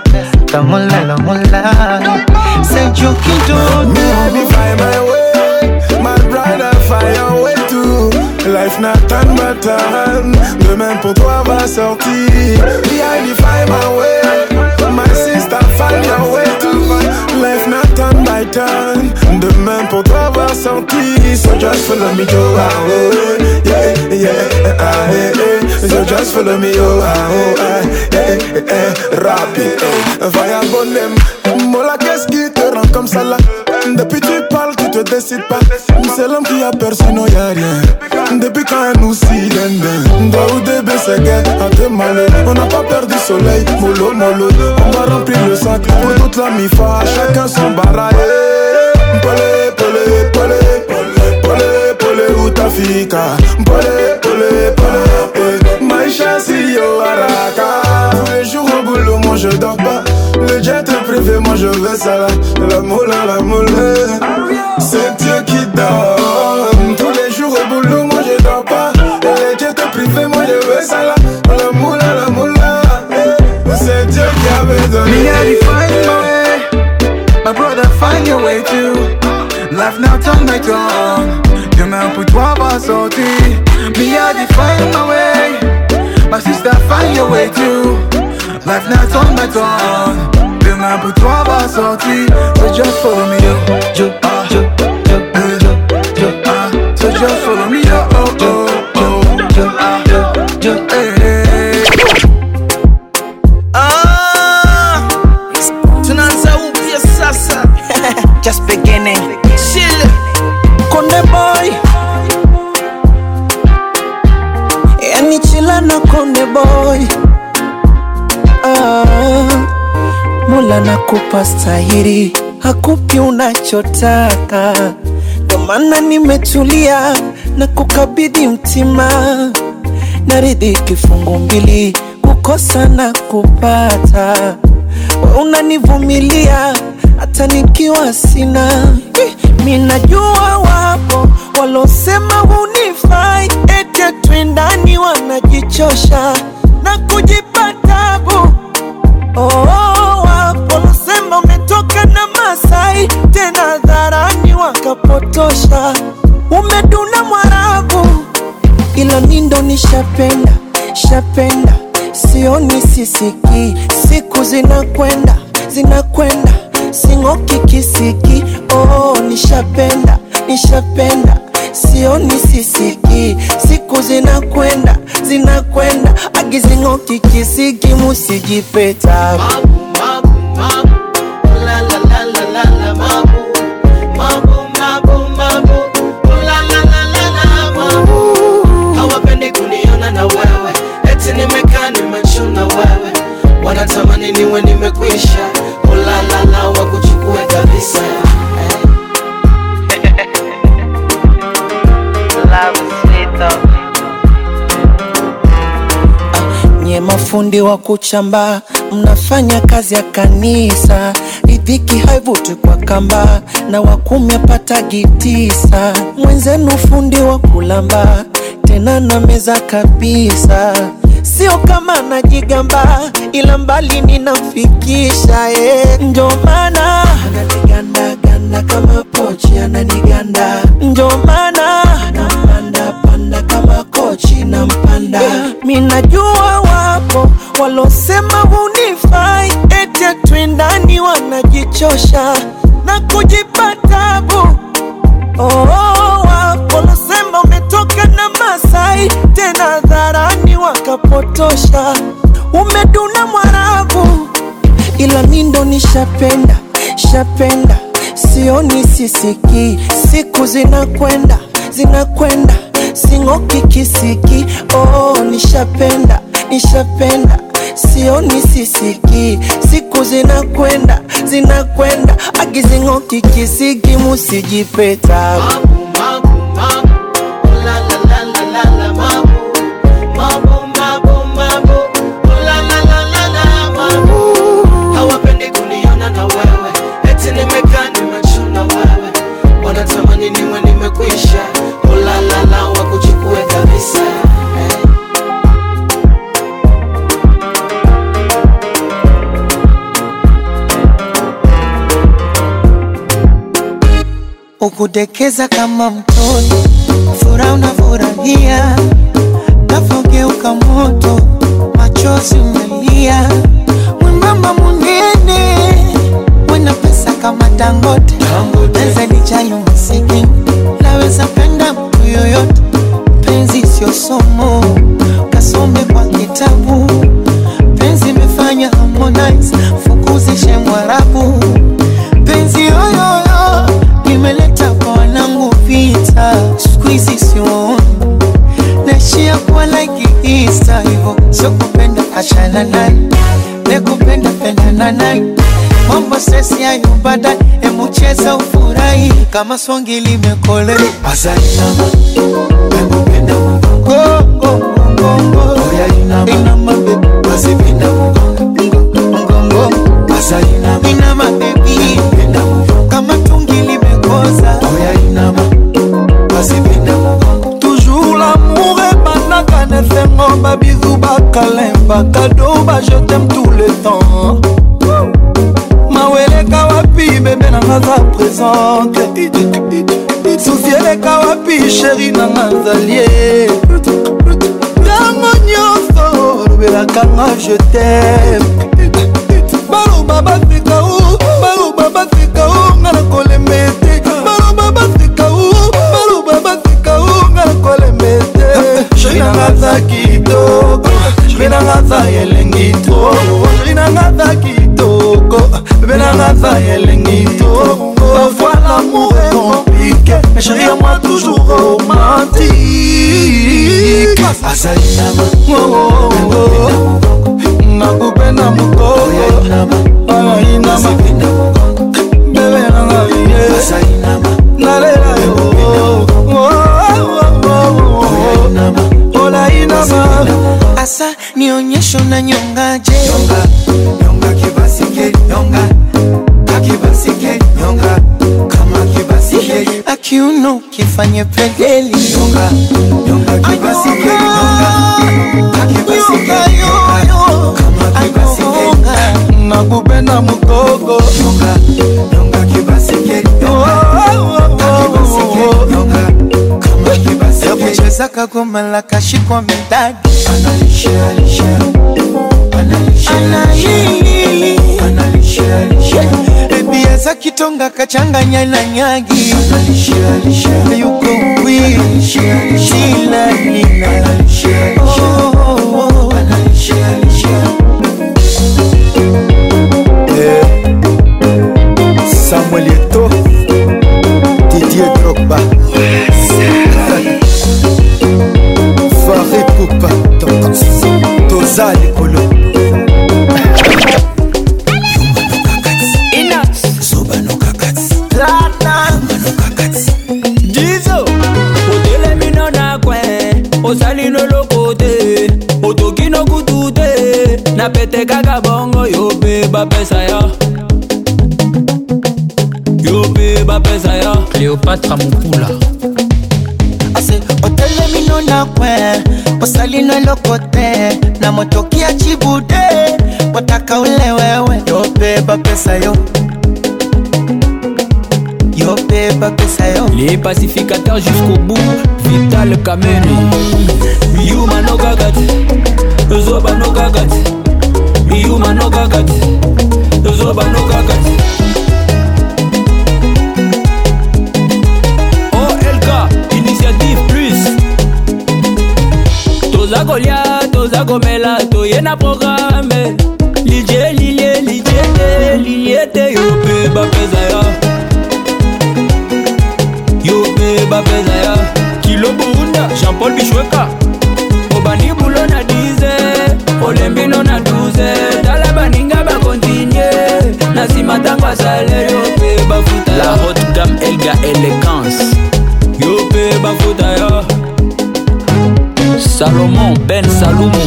La la C'est Joe qui donne. Me, find my way. My brother, find your way too. Life not done but done. Demain pour toi va sortir. I find my way. My sister, find your way. Titan Demain pour t'avoir senti So just follow me, ah, oh, oh eh, Yeah, yeah, eh, eh, ah, eh, eh. So just follow me, ah, oh, oh eh, eh, eh. Rapide, eh. va Mola, qu'est-ce qui te rend comme ça là Depuis tu te décides pas. Nous c'est l'homme qui a peur, sinon y'a rien. Depuis quand nous si Toi ou bébés, c'est guette, à te malheurs. On n'a pas peur du soleil, mollo, mollo. On va remplir le sac pour toute la mifa. Chacun son baraille. Polé, polé, polé. Polé, polé, ou ta fika Polé, polé, polé. Eh, Maïcha, si yo, araka. Tous les jours au boulot, moi je dors pas. Le jet privé, moi je veux ça là. La moule, la moula. already find my way. My brother, find your way too. Life now tongue by tongue. Demain pour toi va sortir. Me already find my way. My sister, find your way too. Life now tongue my tongue. You man put va sortir. So just follow me, yo, yo, yo, yo, yo, yo, yo, yo, oh, yo, oh. yo, yo, yo, yo, yo, yo, yo, yo, hakupa stahili, hakupi unachotaka, ndo maana nimetulia na kukabidhi mtima, naridhi kifungu mbili, kukosa na kupata, we unanivumilia hata nikiwa sina. Eh, Minajua wapo walosema hunifai, eti twendani, wanajichosha na kuji mimi nishapenda shapenda, sioni sisiki, siku zinakwenda zinakwenda, sing'oki kisiki. Oh, nishapenda nishapenda, sioni sisiki, siku zinakwenda zinakwenda, agizing'oki kisiki, musijipeta Babu. mwenyewe nimekwisha, olalala kuchukue kabisa nye mafundi wa kuchamba, mnafanya kazi ya kanisa, idhiki haivuti kwa kamba, na wakumi apata gitisa, mwenzenu fundi wa kulamba tena na meza kabisa sio kama najigamba, ila mbali ninamfikisha eh, ndio maana ananiganda ganda kama pochi, ananiganda ndio maana napanda panda kama kochi na mpanda eh, minajua wapo walosema hunifai, eti atwendani wanajichosha na kujipa tabu oh, oh, oh, wapo losema umetoka na Masai tena umenipotosha, umeduna mwarabu, ila mindo nishapenda shapenda, sioni sisiki, siku zinakwenda zinakwenda, sing'oki kisiki. Oh, nishapenda nishapenda, sioni sisiki, siku zinakwenda zinakwenda, agizing'oki kisiki, musijipeta ukudekeza kama mtoto, furaha unafurahia, nafogeuka moto, machozi umelia, mwembamba munene, wena pesa kama Dangote, pesa ni chayo naweza penda mtu yoyote, penzi sio somo, kasome kwa kitabu, penzi imefanya Harmonize, fukuzishe mwarabu inquisition nashia kuwa like insta hivo so kupenda achana naye nekupenda pendana naye mambo sesi hayo baadaye emucheza ufurahi kama songi limekole azalilama emupenda mgongo oh, oh, oh, inama bebi wazipinda mgongo inama bebi kama tungi limekoza inama toujours lamour ebandaka na efengo babizu bakalin bakado bajetem tout le temps maweleka wapi bebe nanga za présente sufi eleka wapi sheri nanga zalie yango nyonso olobelaka nga je tem baloba bafika o oh, baloba bafika o oh, nga na kolembe te sheri nanga aza kitoko sheri nanga aza elengi to sheri nanga aza kitoko bebe nanga aza elengi to parfois l'amour est compliqué mais chéri à moi toujours romantique azali na bango nakopenda mokolo ayina mabinda mama asa nionyesho na nyongaje nyonga, nyonga kibasike nyonga akibasike nyonga kama kibasike akiuno kifanye pedeli nyonga, nyonga kibasike nyonga akibasike nyonga kama kibasike nakube na mugogo nyonga kibasike nyonga kibasike nyonga kama kibasike kucheza kagoma la kashikwa mitagi Analisha, alisha Analisha, alisha Analisha, alisha Baby kitonga kachanganya na nyagi Analisha, alisha Yuko wi Analisha, alisha Sila nina Analisha, alisha Analisha, alisha eh, Samuel yetu bapesa yo yo mpe bapesa yo cléopatra mopula ase otelemino na kwe osalino eloko te na motoki ya cibude botaka ule wewe yo mpe bapesa yo yo mpe bapesa yo les pacificateurs jusqu'au bout vital kamene miyuma nokaka te ozobanokakat miyuma nokaka te tozola bano kaka oh, olk initiative plus toza kolia toza komela toye na programe lidie lilie lidie te lilie te yo mpe bapeza ya yo mpe bapeza ya kilo burunda jean paul bishweka obani bulo na dize olembino na bazaleli ope bafuta la haute gamme elga élégance yo mpe bafuta yo salomon ben salumu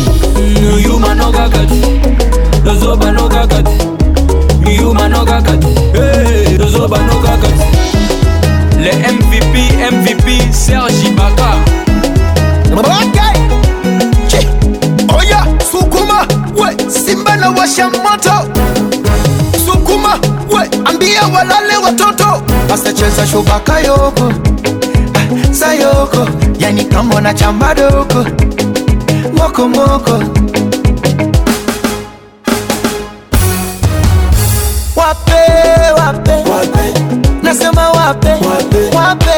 yumano kaka te tozobano kaka te yumano kaka te tozobano kaka te le mvp mvp sergi baka oya sukuma we simba na washa moto Ambia walale watoto wasacheza shubakayoko ah, sayoko, yani kama na chamba doko mokomoko wape, wape wape, nasema wape wape, wape,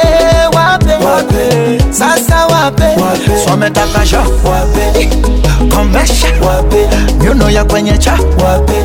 wape. wape Sasa wape swametakasha wape, komesha wape, nyuno ya kwenye cha wape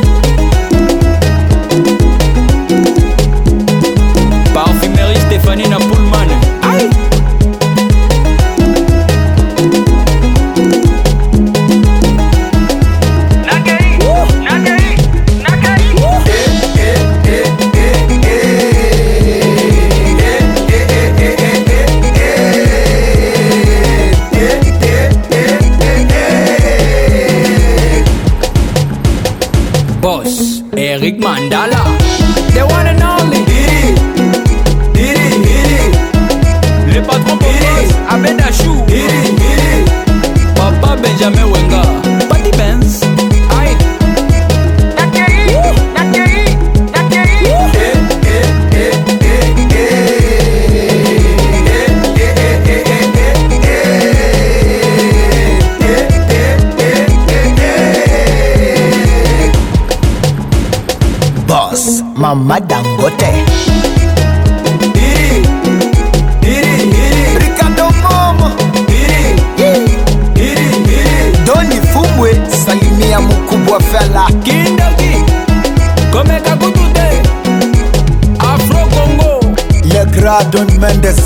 Don Mendes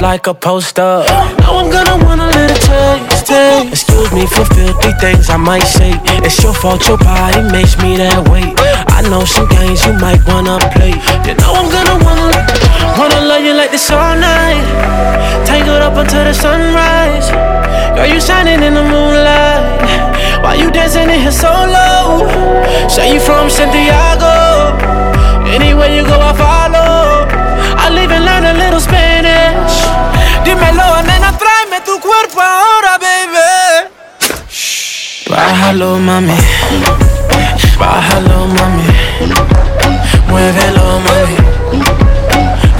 like a poster. Now I'm gonna wanna let it taste Excuse me for filthy things I might say. It's your fault your body makes me that way. I know some games you might wanna play. You know I'm gonna wanna wanna love you like this all night. Tangled up until the sunrise. Girl, you shining in the moonlight. Why you dancing in here solo? Say you from Santiago. Anywhere you go, I follow. I live and learn a little Spanish. cuerpo ahora, baby. Bájalo, mami. Bájalo, mami. Muévelo, mami.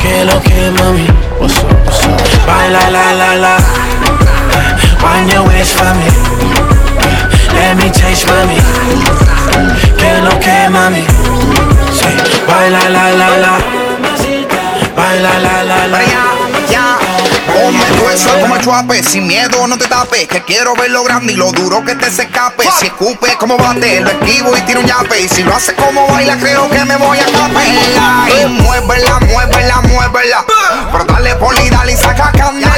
Que lo que, mami. What's up, what's up? Baila, la, la, la. Wind your waist for me. Let me taste, mami. Que lo que, mami. Sí. Baila, la, la, la. Baila, la, la, la. Ponme gruesa como el chuape, sin miedo no te tapes. Que quiero ver lo grande y lo duro que te se escape. Si escupe como bate, lo esquivo y tiro un yape. Y si lo hace como baila, creo que me voy a la, Y muévela, muévela. muévela. Pero dale poli, dale y saca candela.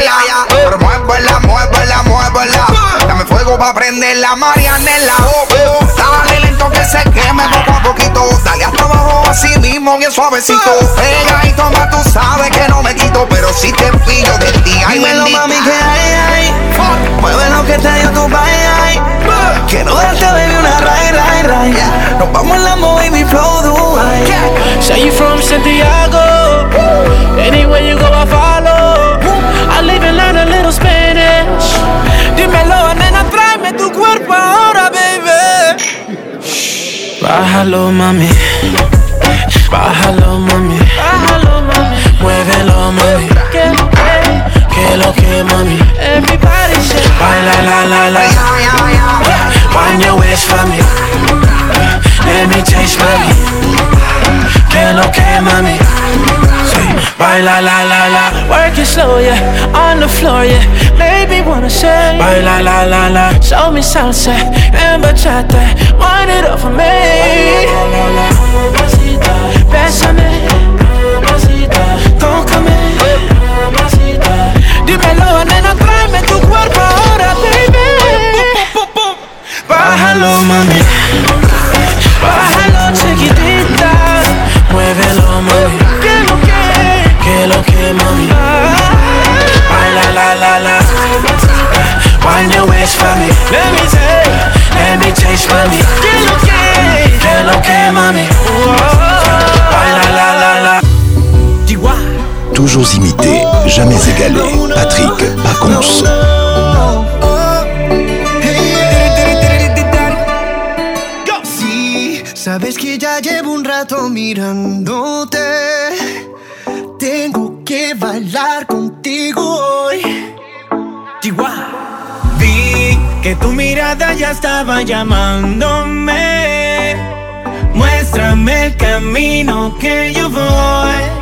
Pero muévela, muévela, muévela. Dame fuego pa' prender la marianela. Oh, oh. Dale lento que se queme poco a poquito. Dale hasta abajo así mismo, bien suavecito. Ah. Pega y toma, tú sabes que no me quito. Pero si te pillo de ti, ay, Dímelo, mami, Mueve lo que te dio tu bye Quiero darte, baby, una ray, ray, ray Nos vamos en la movie, flow Dubai Say you from Santiago Anywhere you go, I follow I live and learn a little Spanish Dímelo, nena, tráeme tu cuerpo ahora, baby Bájalo, mami Bájalo, mami Bájalo, mami Muévelo, mami el ok, mami. Everybody say, Baila, la, la, la. Wind your waist for me. Let me taste, mami. Que el ok, mami. Baila, la, la, la. Work it slow, yeah. On the floor, yeah. Maybe wanna say. Baila, la, la, la. Show me salsa and bachata. Wind it up for me. la la la. Besame. Bájalo, nena, tráeme tu cuerpo ahora, baby Bájalo, mami Bájalo, chiquitita Muévelo, mami Que lo que Que lo que, mami Baila, la, la, la Wine your waist for me Let me take Let me taste, mami Que lo que Que lo que, mami Baila, la, la, la toujours imité, jamais égalé. Patrick Paconce. sabes que ya llevo un rato mirándote, tengo que bailar contigo hoy. Vi que tu mirada ya estaba llamándome. Muéstrame el camino que yo voy.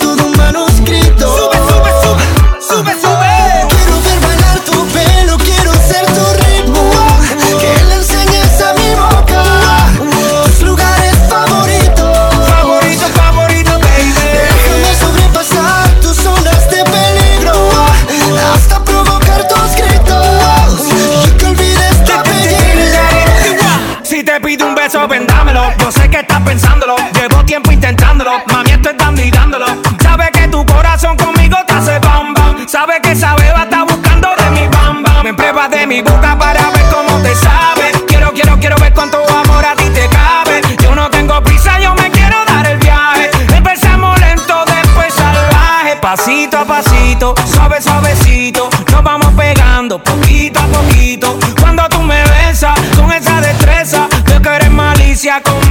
pensándolo. Llevo tiempo intentándolo. Mami, esto es dando y Sabe que tu corazón conmigo te hace bam bam. Sabe que esa beba está buscando de mi bamba. Me prueba de mi boca para ver cómo te sabe. Quiero, quiero, quiero ver cuánto amor a ti te cabe. Yo no tengo prisa, yo me quiero dar el viaje. Empezamos lento, después salvaje. Pasito a pasito, suave, suavecito. Nos vamos pegando poquito a poquito. Cuando tú me besas con esa destreza, tú que eres malicia conmigo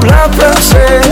la placer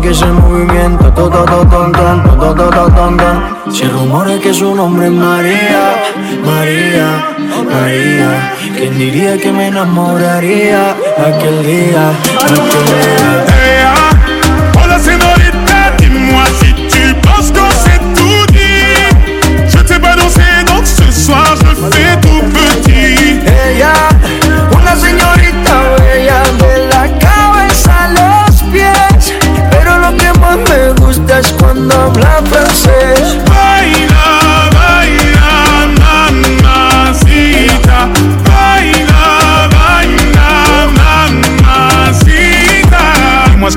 que ese movimiento, to, to, to, ton, ton, to, to, to, ton, ton. Si que su nombre es María, María, María. ¿Quién diría que me enamoraría aquel día? Aquel día. Soir je fais tout petit. Hey, cuando habla francés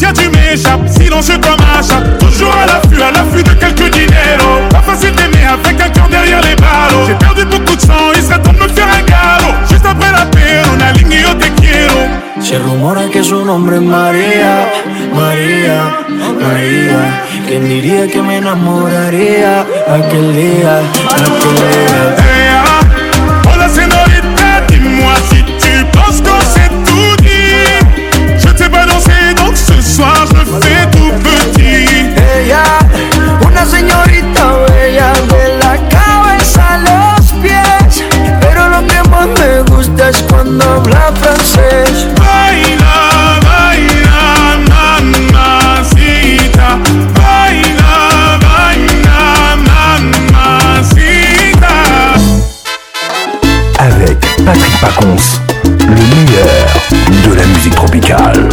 Si tu m'échappes Silencieux comme un chat Toujours à l'affût, à l'affût de quelques dineros Pas facile d'aimer avec un cœur derrière les ballots J'ai perdu beaucoup de sang, il serait temps de me faire un galop Juste après la paix, on a yo te quiero Se rumora que su nombre es María, María, María ¿Quién diría que me enamoraría aquel día, aquel día? La Française Baila, baila, mamacita. Baila, baila, cita Avec Patrick Pacons, le meilleur de la musique tropicale.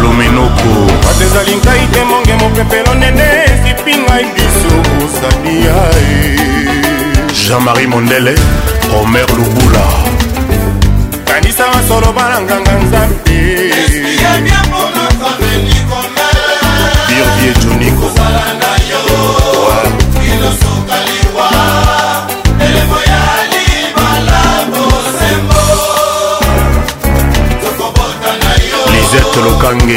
lomenoko atezali ngai te monge mopepelo nene esipi ngai biso ozali ya jean-marie mondele omer lubula kanisa masolo balanganga nzambe birvie joniko alex lokange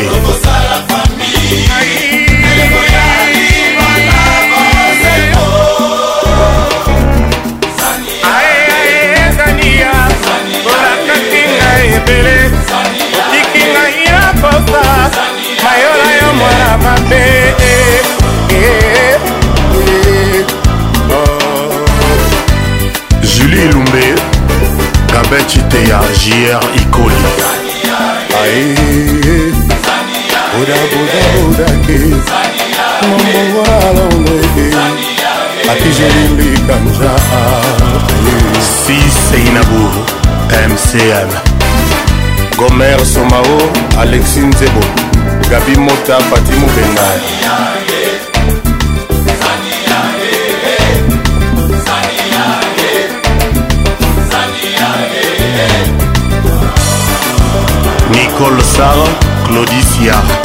ebele otiki ngai na posa mayola yo mwana mabe julie lumbe gabetiteya jr ikoli ae bodabodaodake mombowalaolege akijelilikanja si seinabu mcl gomer somao alexi nzebo gabi mota pati mobenga Nicole Sarr, Claudie Siard.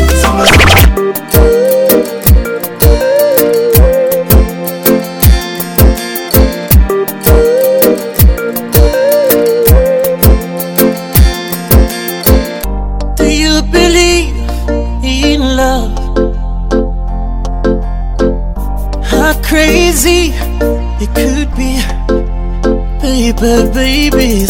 bad baby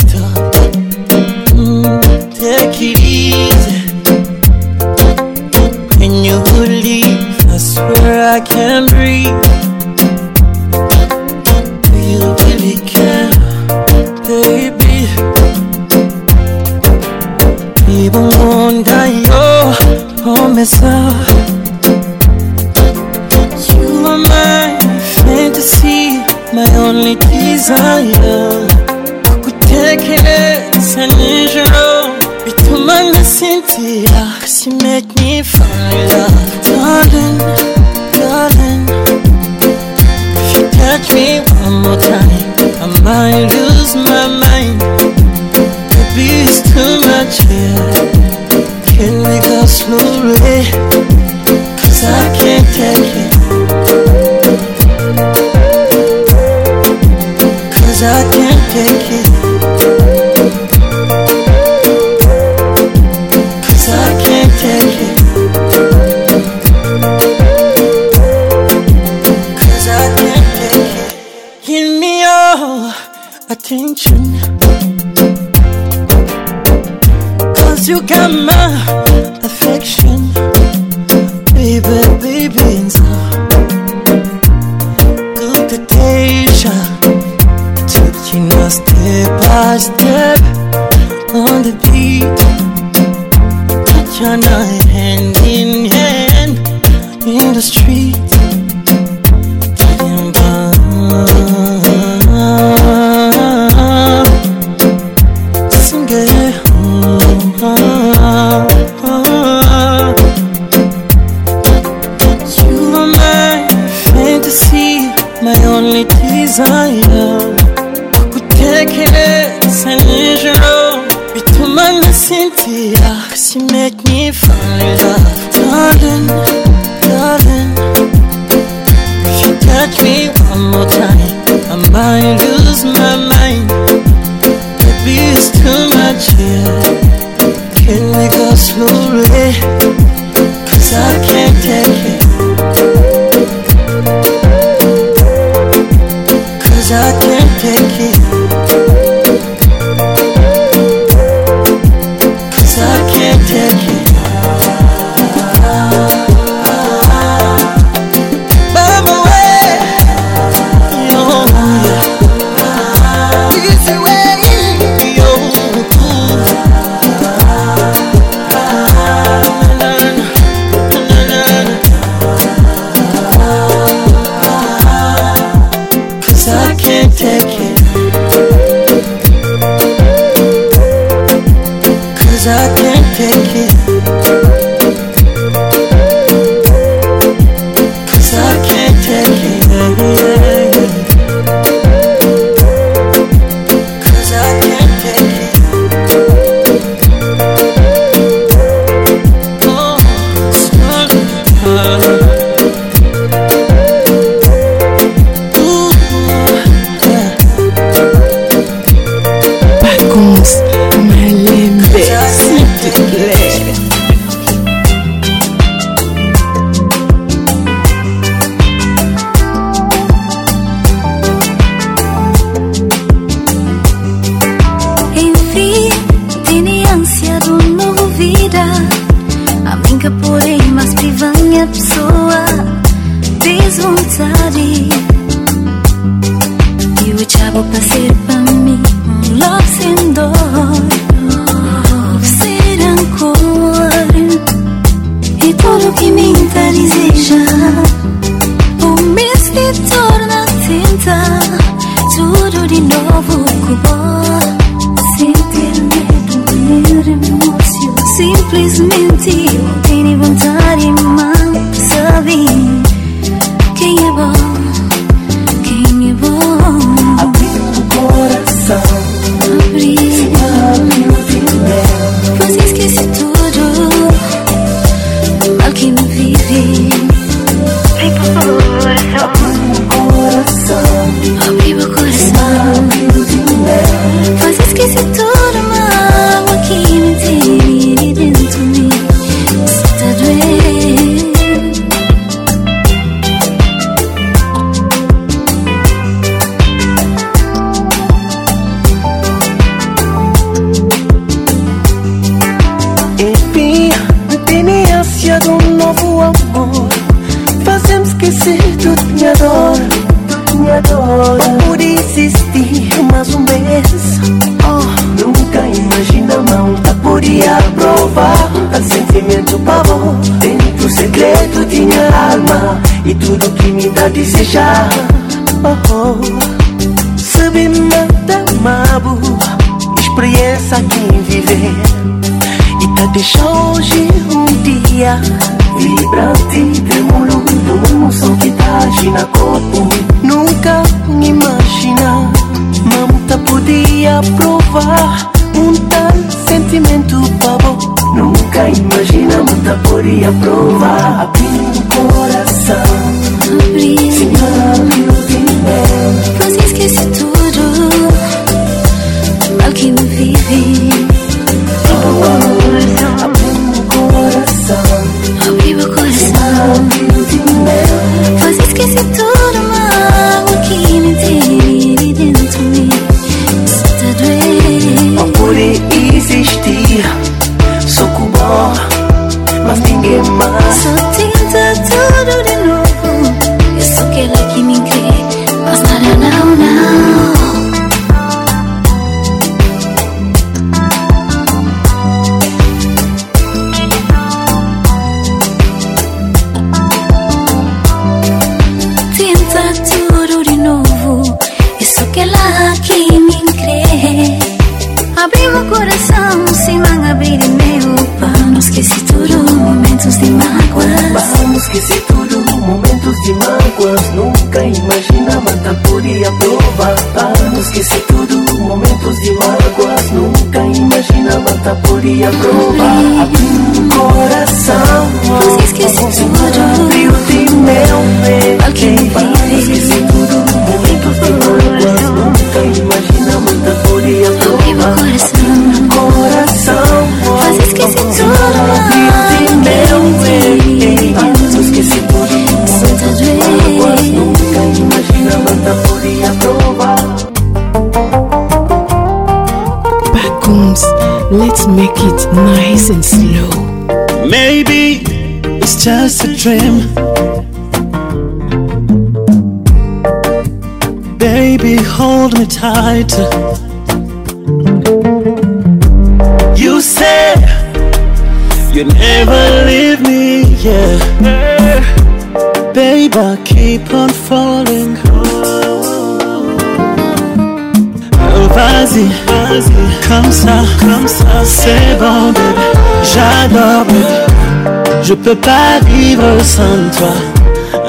peux pas vivre sans toi.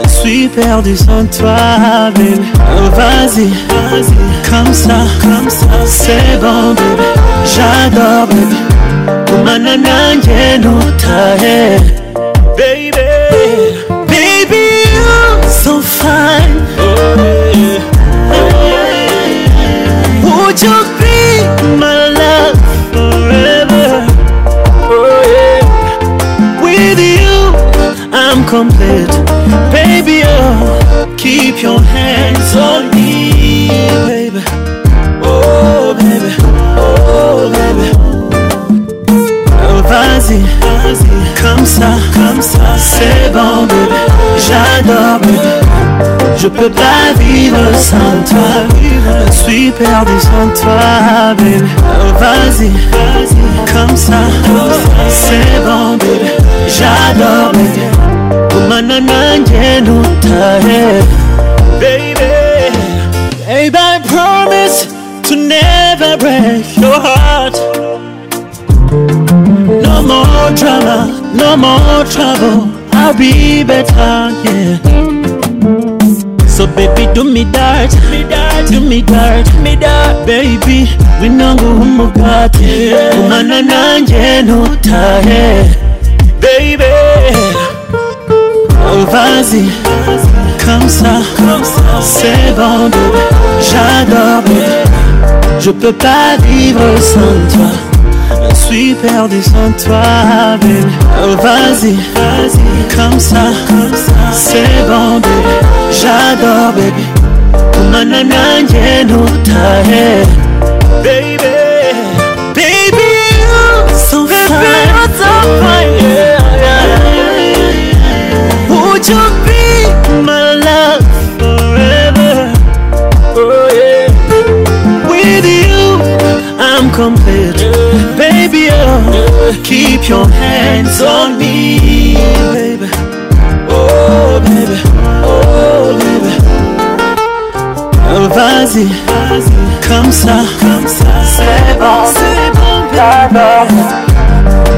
Je suis perdu sans toi, oh, vas-y, vas-y, comme ça, comme ça, c'est bon, bébé. J'adore, bébé. Kumana nanjye nutahe, baby. Baby, you're so fine. Oh, complete. Baby, oh, keep your hands on me, baby. Oh, baby, oh, baby. Oh, vas-y, vas-y, comme ça, comme ça, c'est bon, baby. J'adore, Je peux pas vivre sans toi, je suis perdu sans toi, baby. Oh, vas-y, vas-y, comme ça, c'est bon, baby. J'adore, baby. mana nanje nuthaye Baby Baby I promise to never break your heart No more drama, no more trouble I'll be better, yeah So baby do me that, do me that, do me that, me that no winangu umugati yeah. Kumana nanje nuthaye Baby vas-y, comme ça, c'est bon, j'adore, je peux pas vivre sans toi. Je suis perdu sans toi, bébé oh, vas-y, comme ça, c'est bon, baby. J'adore, baby. baby, Would you be my love forever? Oh yeah. With you, I'm complete. Yeah. Baby, oh, yeah. keep your hands on me, baby. Oh baby, oh baby. Vas-y, comme ça, comme ça, c'est bon, c'est bon, baby.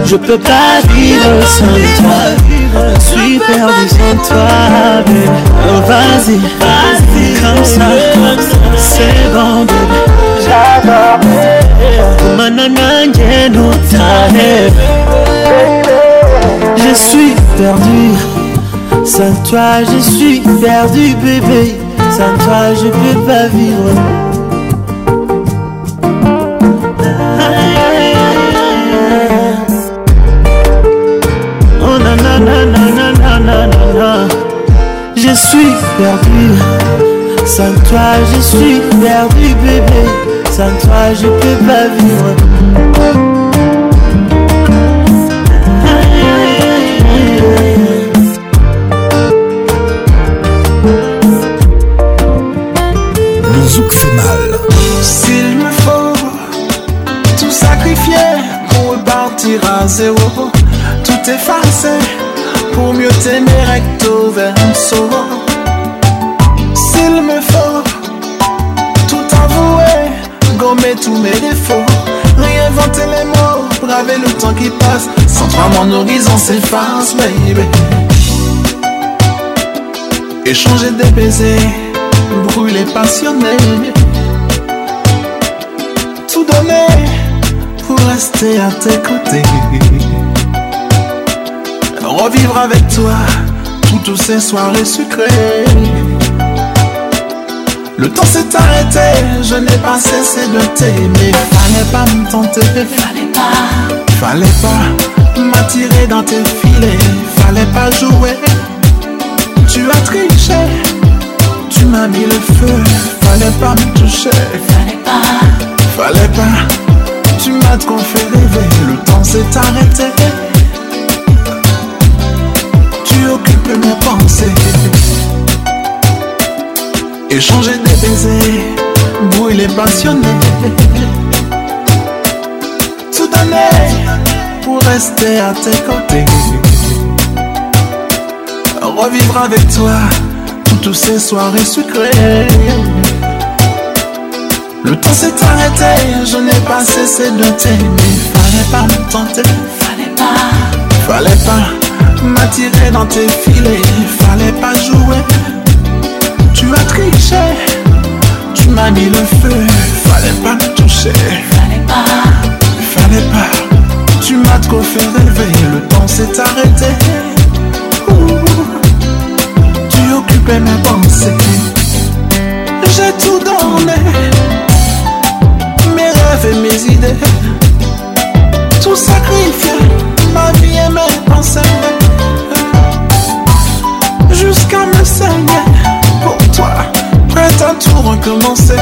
Je peux pas vivre sans toi. Je suis perdu sans toi, vas-y, oh, vas-y, comme ça. C'est bon, bébé. J'adore. Je suis perdu. Sans toi, je suis perdu, bébé. Sans toi, je peux pas vivre. perdu. Sans toi, je suis perdu, bébé. Sans toi, je peux pas vivre. S'il me faut tout sacrifier pour repartir à zéro, tout effacer pour mieux t'aimer Sans toi, mon horizon s'efface, baby. Échanger des baisers, brûler passionné. Tout donner pour rester à tes côtés. Revivre avec toi toutes ces soirées sucrées. Le temps s'est arrêté, je n'ai pas cessé de t'aimer. Fallait pas me tenter, fallait pas. Fallait pas m'attirer dans tes filets, fallait pas jouer. Tu as triché, tu m'as mis le feu. Fallait pas me toucher, fallait pas, fallait pas. Tu m'as trop fait rêver, le temps s'est arrêté. Tu occupes mes pensées. Échanger des baisers, brûler passionné. Tout donner rester à tes côtés. Revivre avec toi toutes ces soirées sucrées. Le temps s'est arrêté, je n'ai pas cessé de t'aimer. Fallait pas me tenter, fallait pas, fallait pas m'attirer dans tes filets, fallait pas jouer. Tu as triché, tu m'as mis le feu, fallait pas me toucher, fallait pas trop fait rêver, le temps s'est arrêté. tu occupais mes pensées. J'ai tout donné, mes rêves et mes idées. Tout sacrifié, ma vie et mes pensées. Jusqu'à me saigner pour toi, prêt à tout recommencer.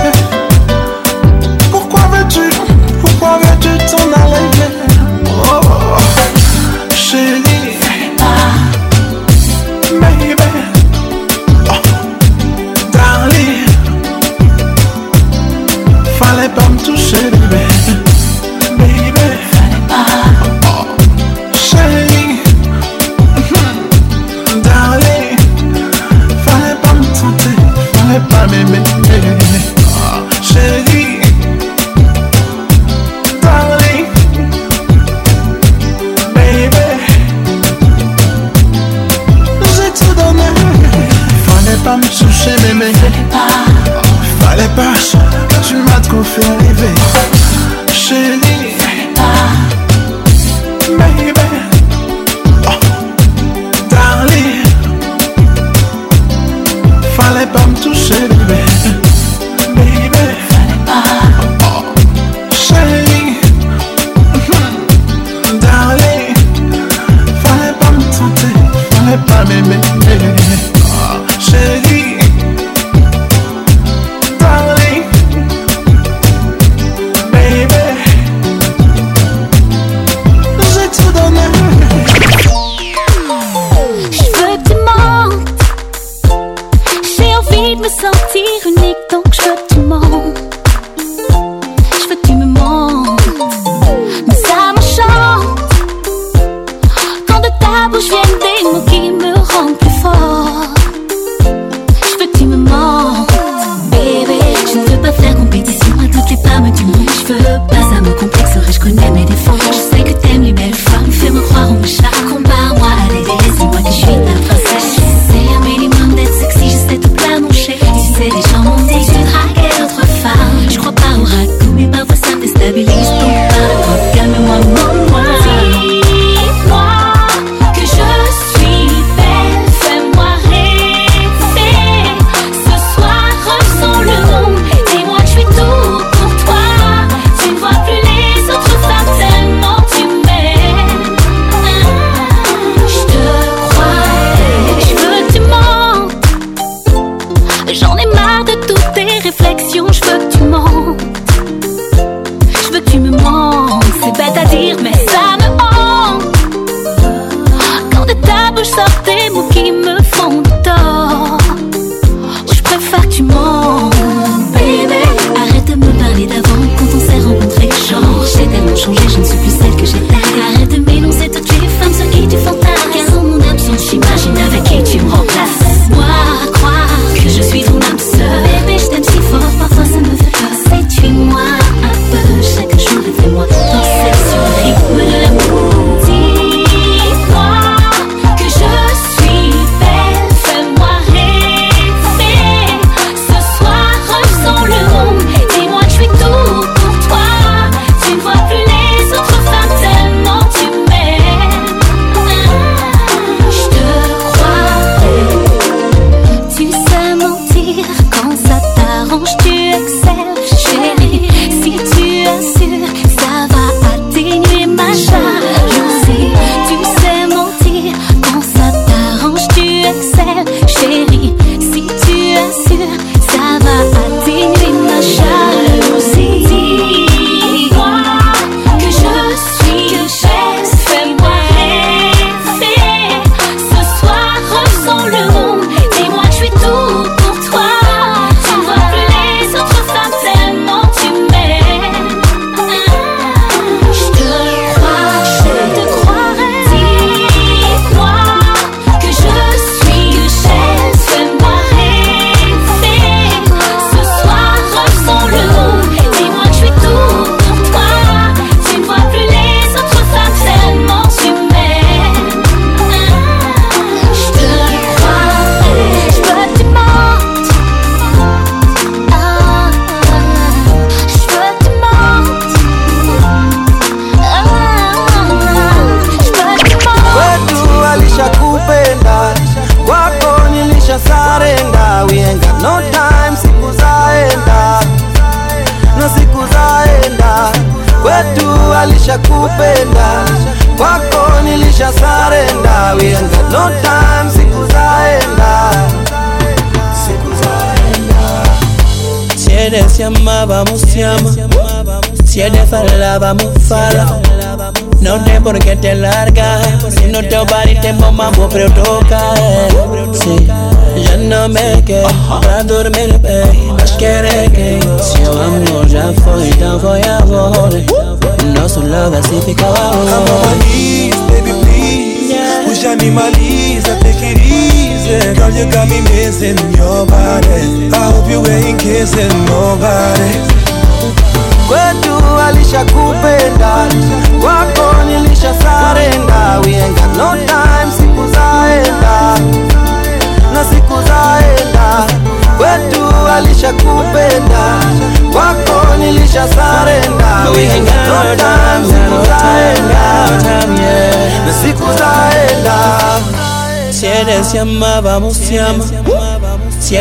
feeling, baby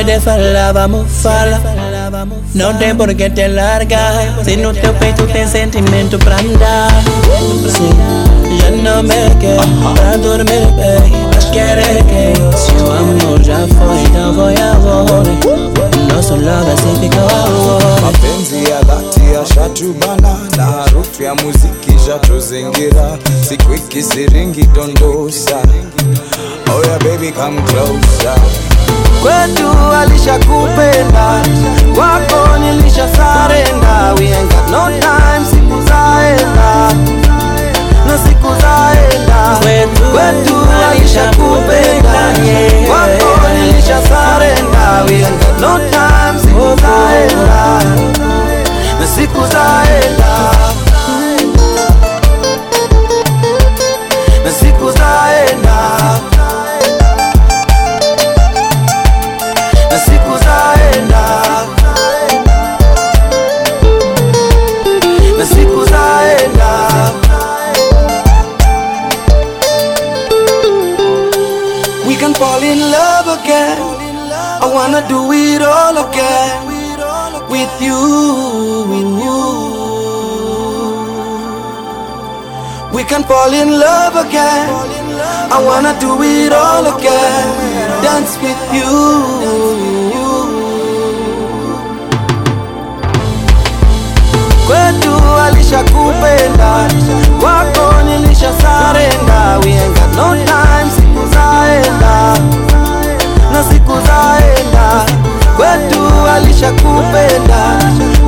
de te vamos, fala No te por qué te largas Si no te tú tienes sentimiento para andar sí. ya no me quedo para dormir, baby Quiere que tu amor ya fue, ya voy a volver No solo especifico ahora shatumana na harufu ya muziki shatuzingira, siku ikisiringi dondosa. Oh yeah baby come closer. Kwetu alishakupenda wako nilisha sarenda, we ain't got no time, siku zaenda na siku zaenda, kwetu alishakupenda wako nilisha sarenda, we ain't got no time, siku zaenda siku za hela We can fall in love again I wanna do it all again with you we can fall in love again. I wanna do it all again. Dance with you. kwetu alishakupenda kwako nilisha sarenda we ain't got no time siku zaenda na siku zaenda kwetu alishakupenda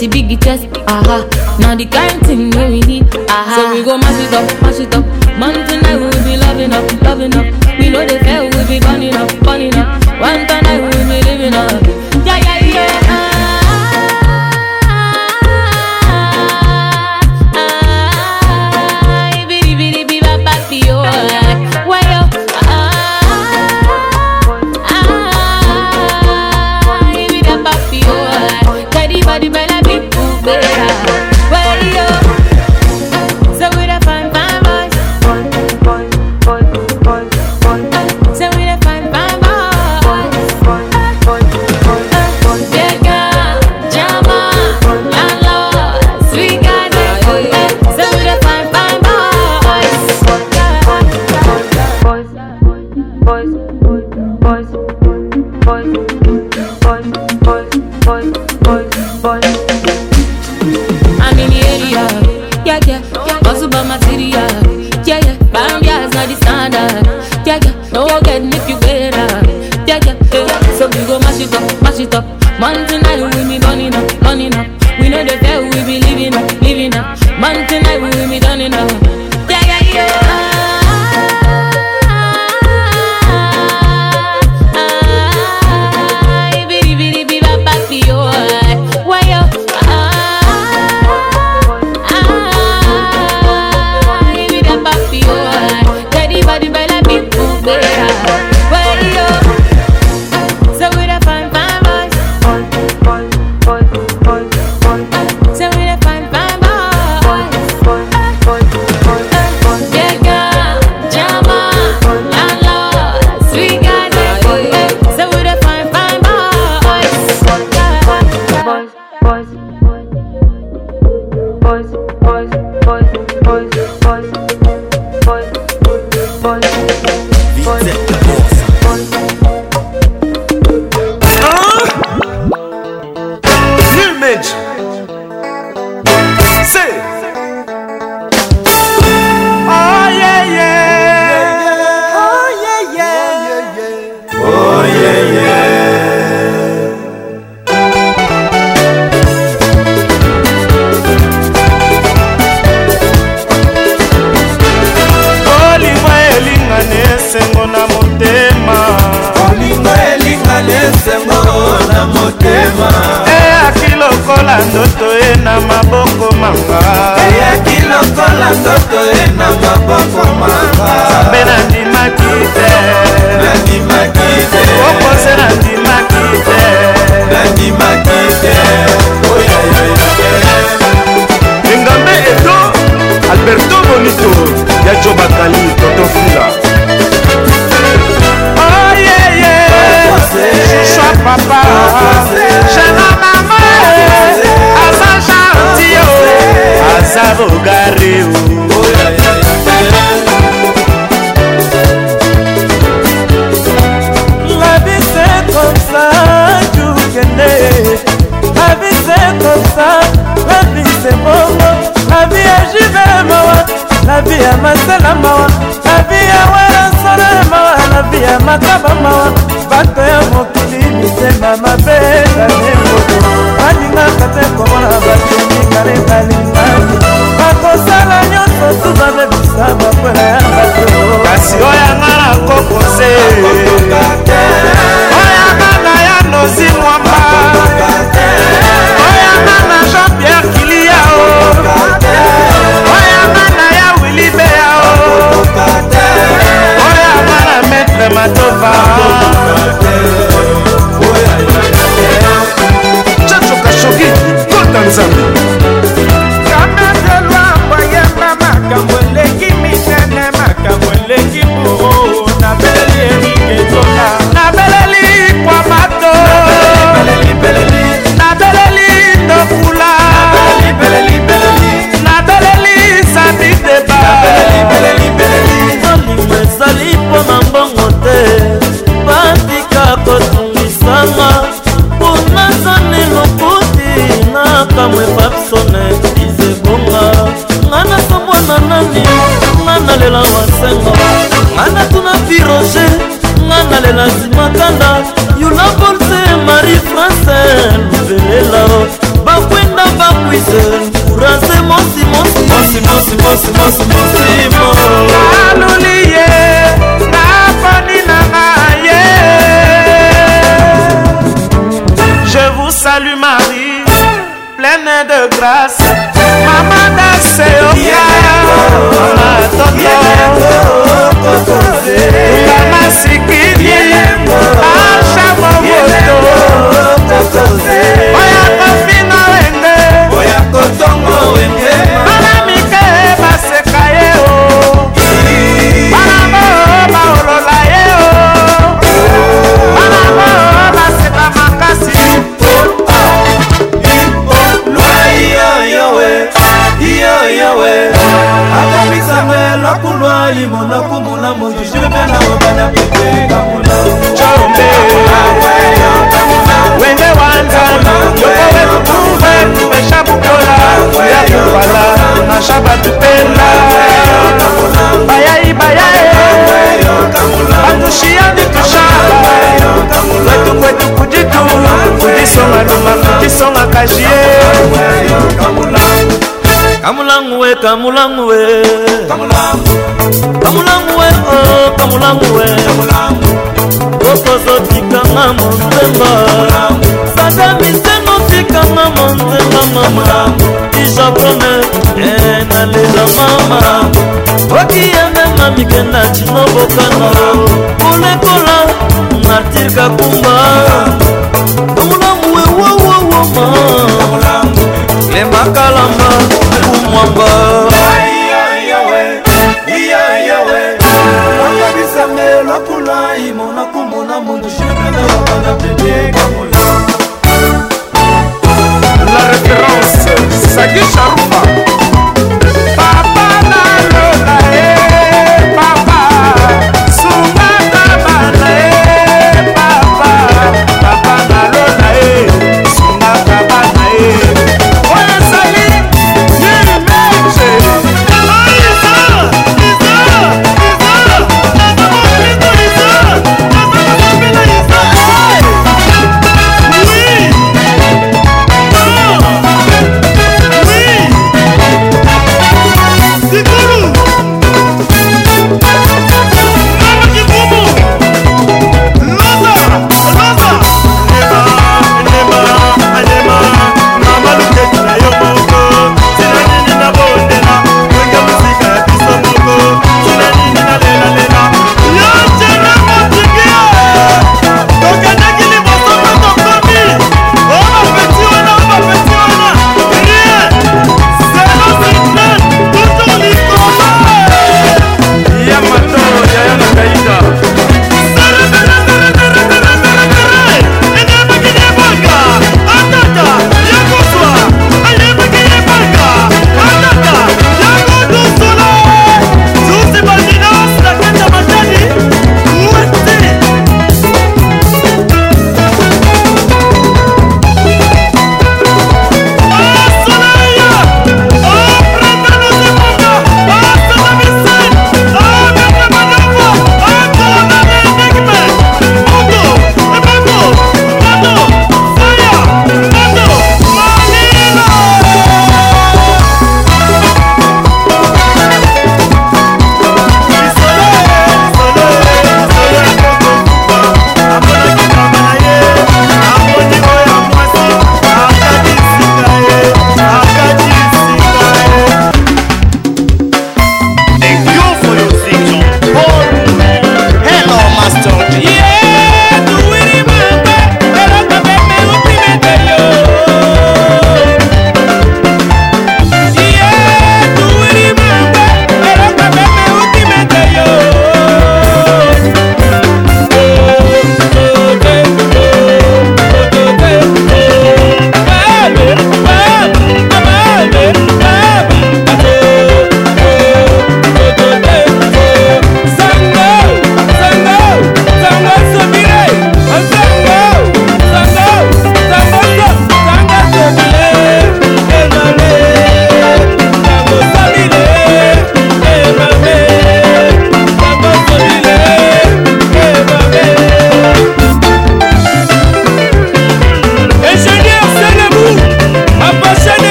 The biggie chest, aha. Now the kind thing we need, aha. So we go mash it up.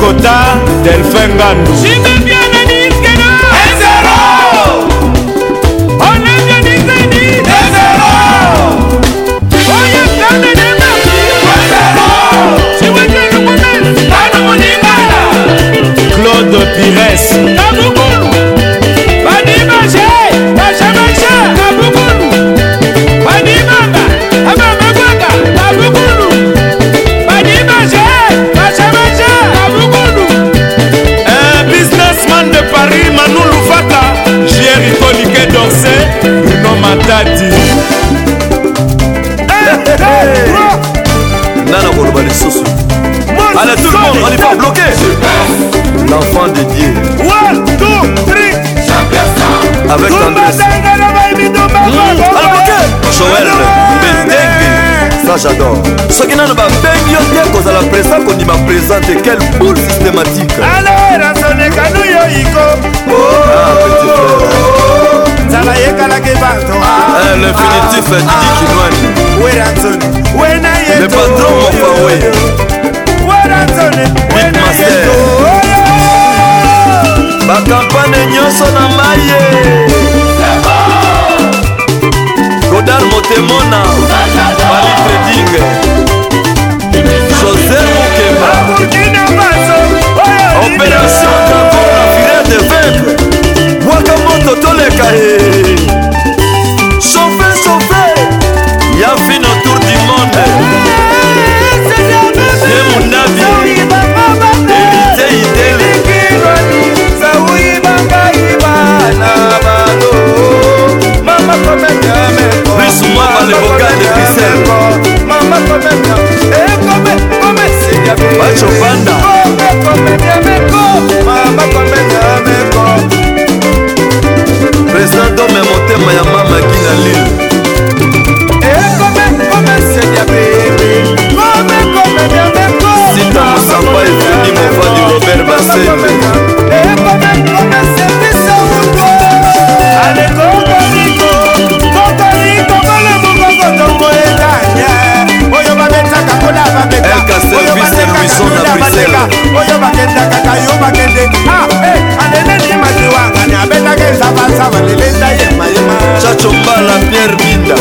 kota delfin ngandu Enfant de Dieu. One, two, three. Avec tendresse. Mmh. Ah, Joël Bendengue. Ça j'adore. soki nano babengi yo te kozala présent kondima présente quelle boule systématique nzala yekalaki bato le finitif didikinwani le patron mofawe bitmaster bakampane nyonso na mai ye godar motemona mali trading josé mukeba opération dragon la filière de vaincre mwaka moto toleka ye boka de pisel eh, bacho panda président dome motema ya mama kina lile sita mosamba efengi mofadi robert basembe seka oyo bakende kaka yo bakende aneneni la abetaka lelenda chacho mbala pierre binda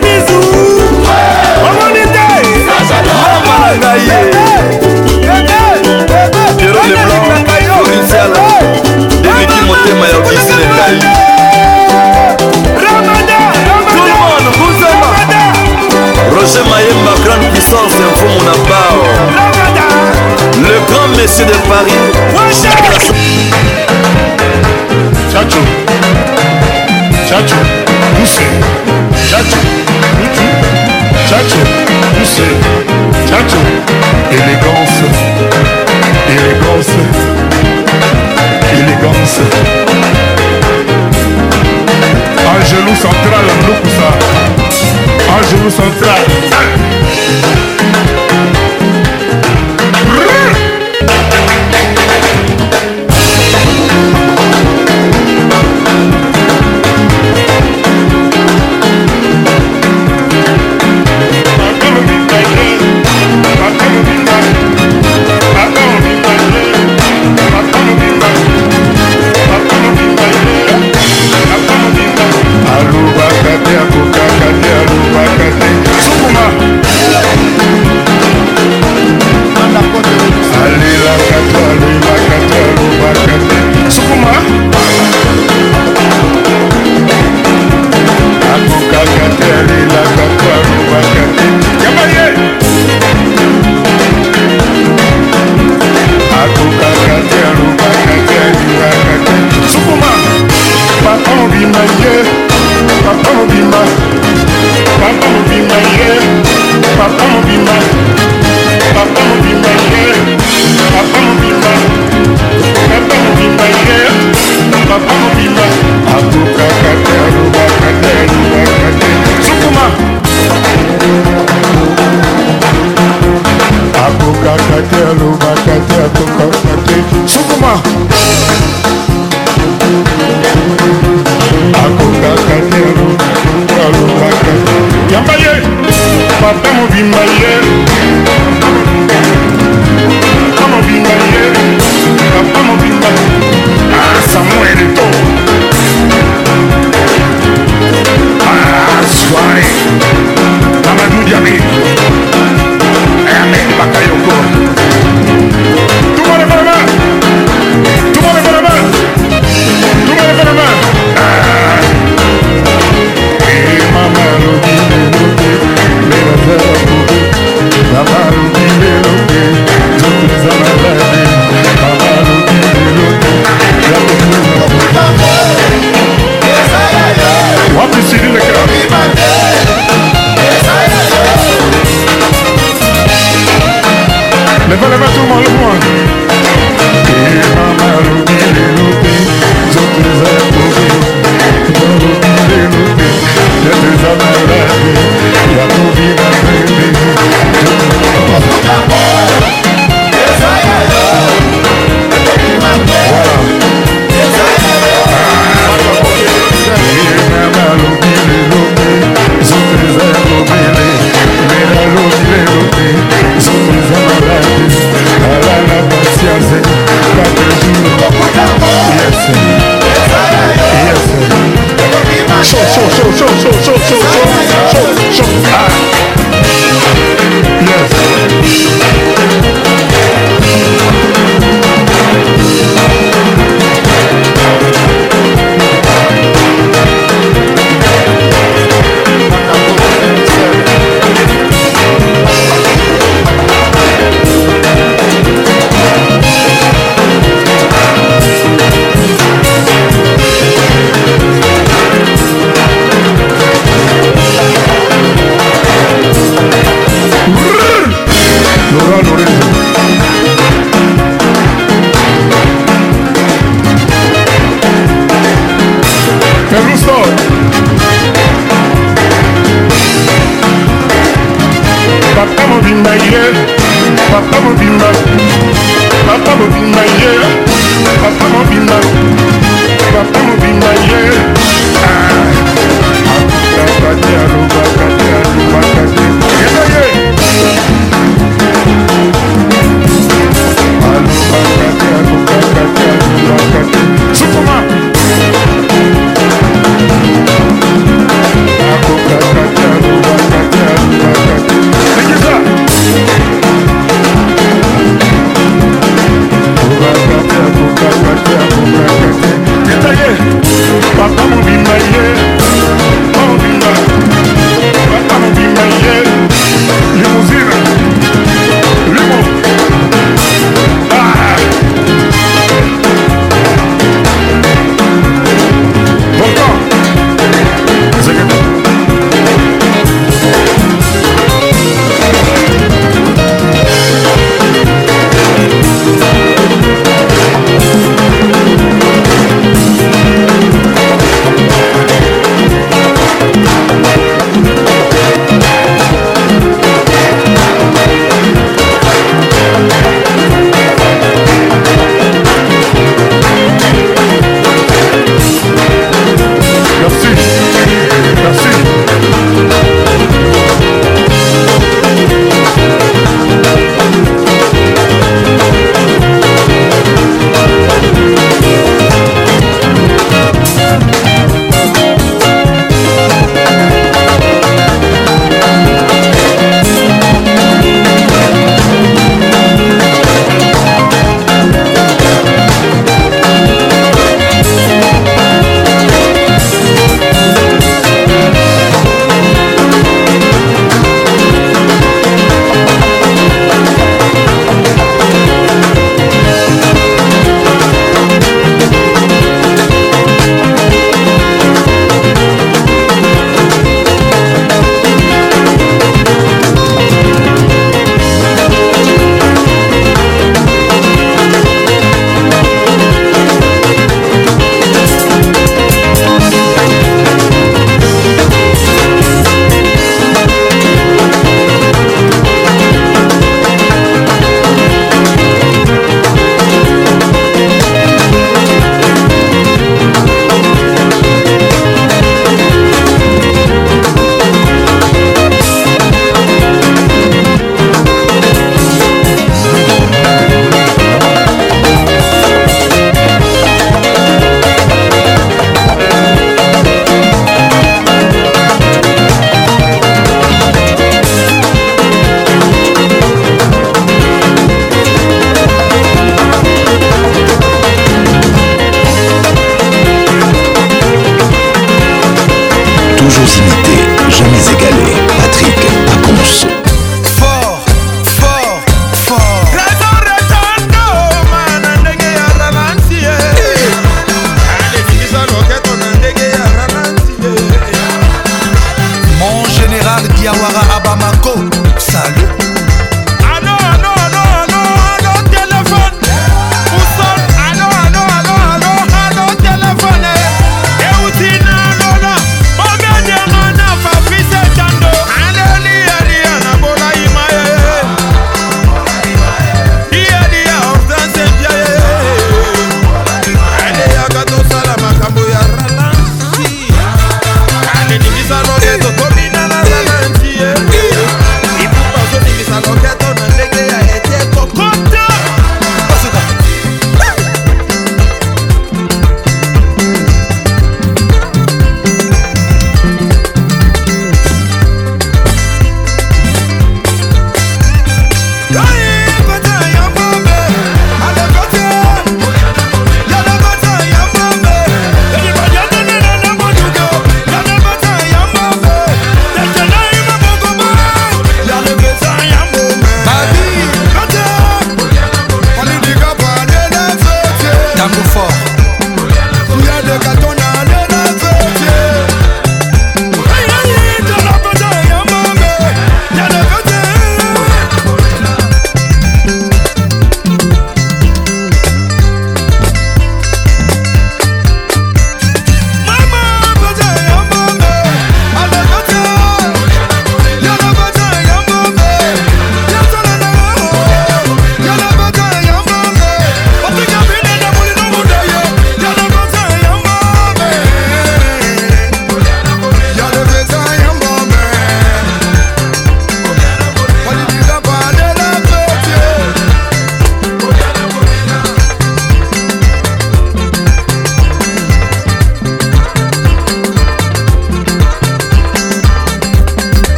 bizu motema ya c'est de Paris. Chacho, Chacho, poussé. Chacho, ciao. Chacho, sais. Chacho, élégance, élégance, élégance. genou central, Moutou ça. genou central.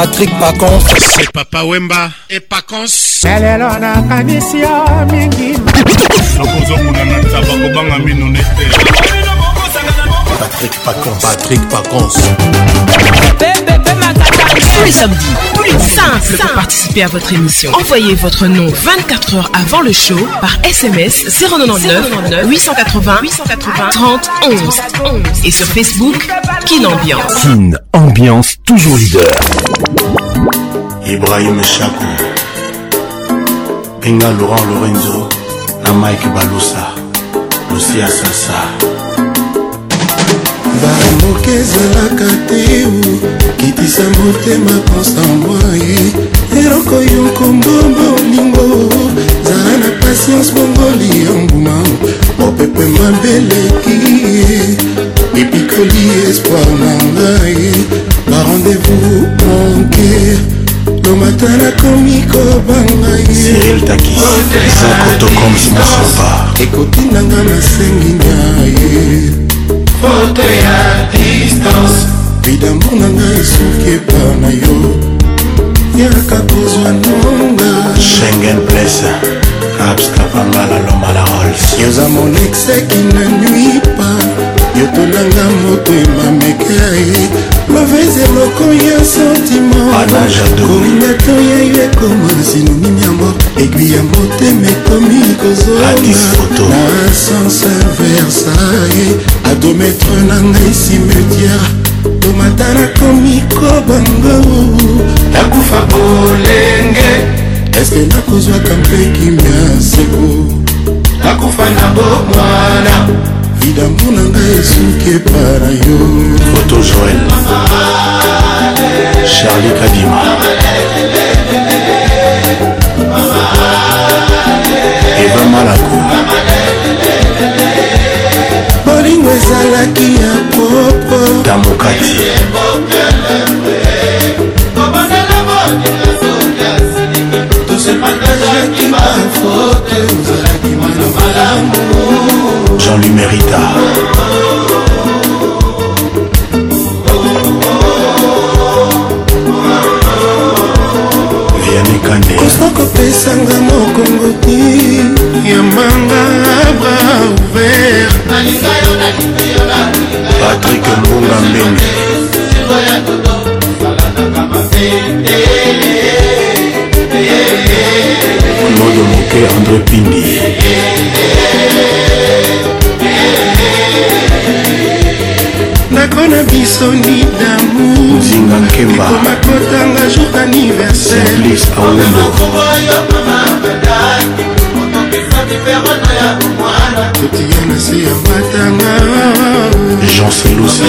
patrik pacons papa wemba e pacons lelelo nakanisi yo mingi nakozokuna na ntaba kobanga mino nete Patrick Pacon. Patrick Pacon. Tous les samedis, tous les simples pour participer à votre émission. Envoyez votre nom 24 heures avant le show par SMS 099 880 880 30 11 et sur Facebook Kin Ambiance. Kin Ambiance toujours leader. Ibrahim Chakou, Laurent Lorenzo, Mike Lucia Sassa. bamoke ezalaka te kitisa motema konsamoi eloko yo nkombombo olingo zala na patience bongoli ya mbuma mopepe mabeleki epikoli espoir na ngai barendez-vous monke lomata nakomi kobanga yeekoti nanga nasengi na ye pote ya distance bidango nanga esuki epa na yo yaka kozwa nonga schengen place abskavangala lomala rols yoza mon exeki na nuit yotonanga moto emamekei mavese moko ya sentimentkombinato ya yo ekoma sinonime ya mort egui ya motema ekomi kozona sanse versaille adometre na ngai cimetière tomata nakomi kobango nakufa bolenge eske nakozwaka mpe kimia seko nakufa na bomwana lidamu na ngai esuki epa na yo foto joel charli kadima eva malako bolingo ezalaki ya popo tamokati tosepangaaki bafoto ozalaki mwana malamu Jean-Louis Mérita kosa kopesanga mokongo ti ya manga bra ouvert patrik mbunga mbenge modo moke andré pindi mpo na bisoni damourkoma kotanga jour anniversaireotiya na se ya matanga jean selosi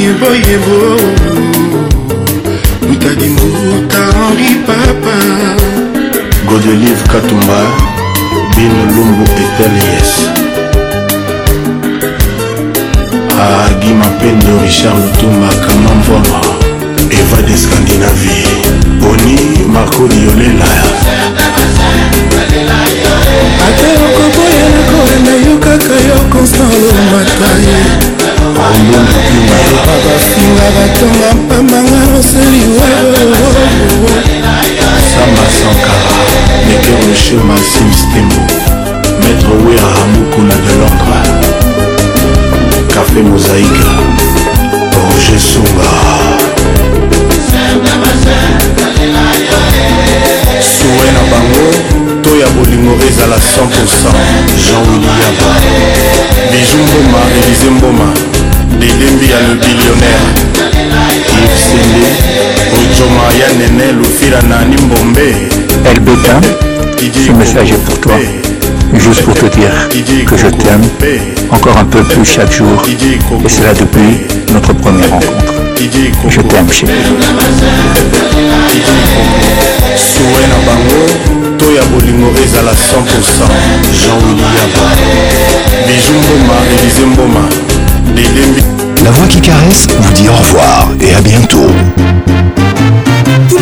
yeboyebo mutadimbuta henri papa godelive katumba bino lumbu etelies agima ah, pendo richard lutumba kamamvoma eva de scandinavie boni marco diolela ate okoboyela koyenda yo kaka yo constant lomataye babasinga batonga mpambanga oseliwa samba sankara Directeur de chez Massim Stembo Maître Wera Hamukuna de Londres Café Mosaïque Roger Souma souwe na bango to ya bolingo ezala 100% jean wiliyaba biju mboma elize mboma delembi ya lebillionnaire ivsende ojoma ya nene lufira nani mbombe El Bétain, ce message est pour toi. Juste pour te dire que je t'aime encore un peu plus chaque jour. Et cela depuis notre première rencontre. Je t'aime, chérie. la voix qui caresse vous dit au revoir et à bientôt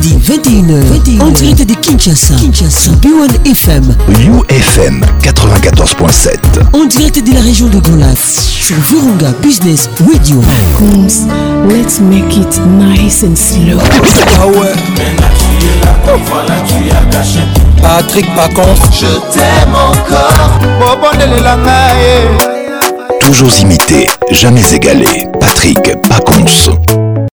21h On en direct de Kinshasa, Kinshasa. B1 FM, UFM 94.7 On direct de la région de Golas sur Virunga Business Radio. Pacons let's make it nice and slow. Ah Patrick Pacons Je t'aime encore eh. Toujours imité, jamais égalé Patrick Pacons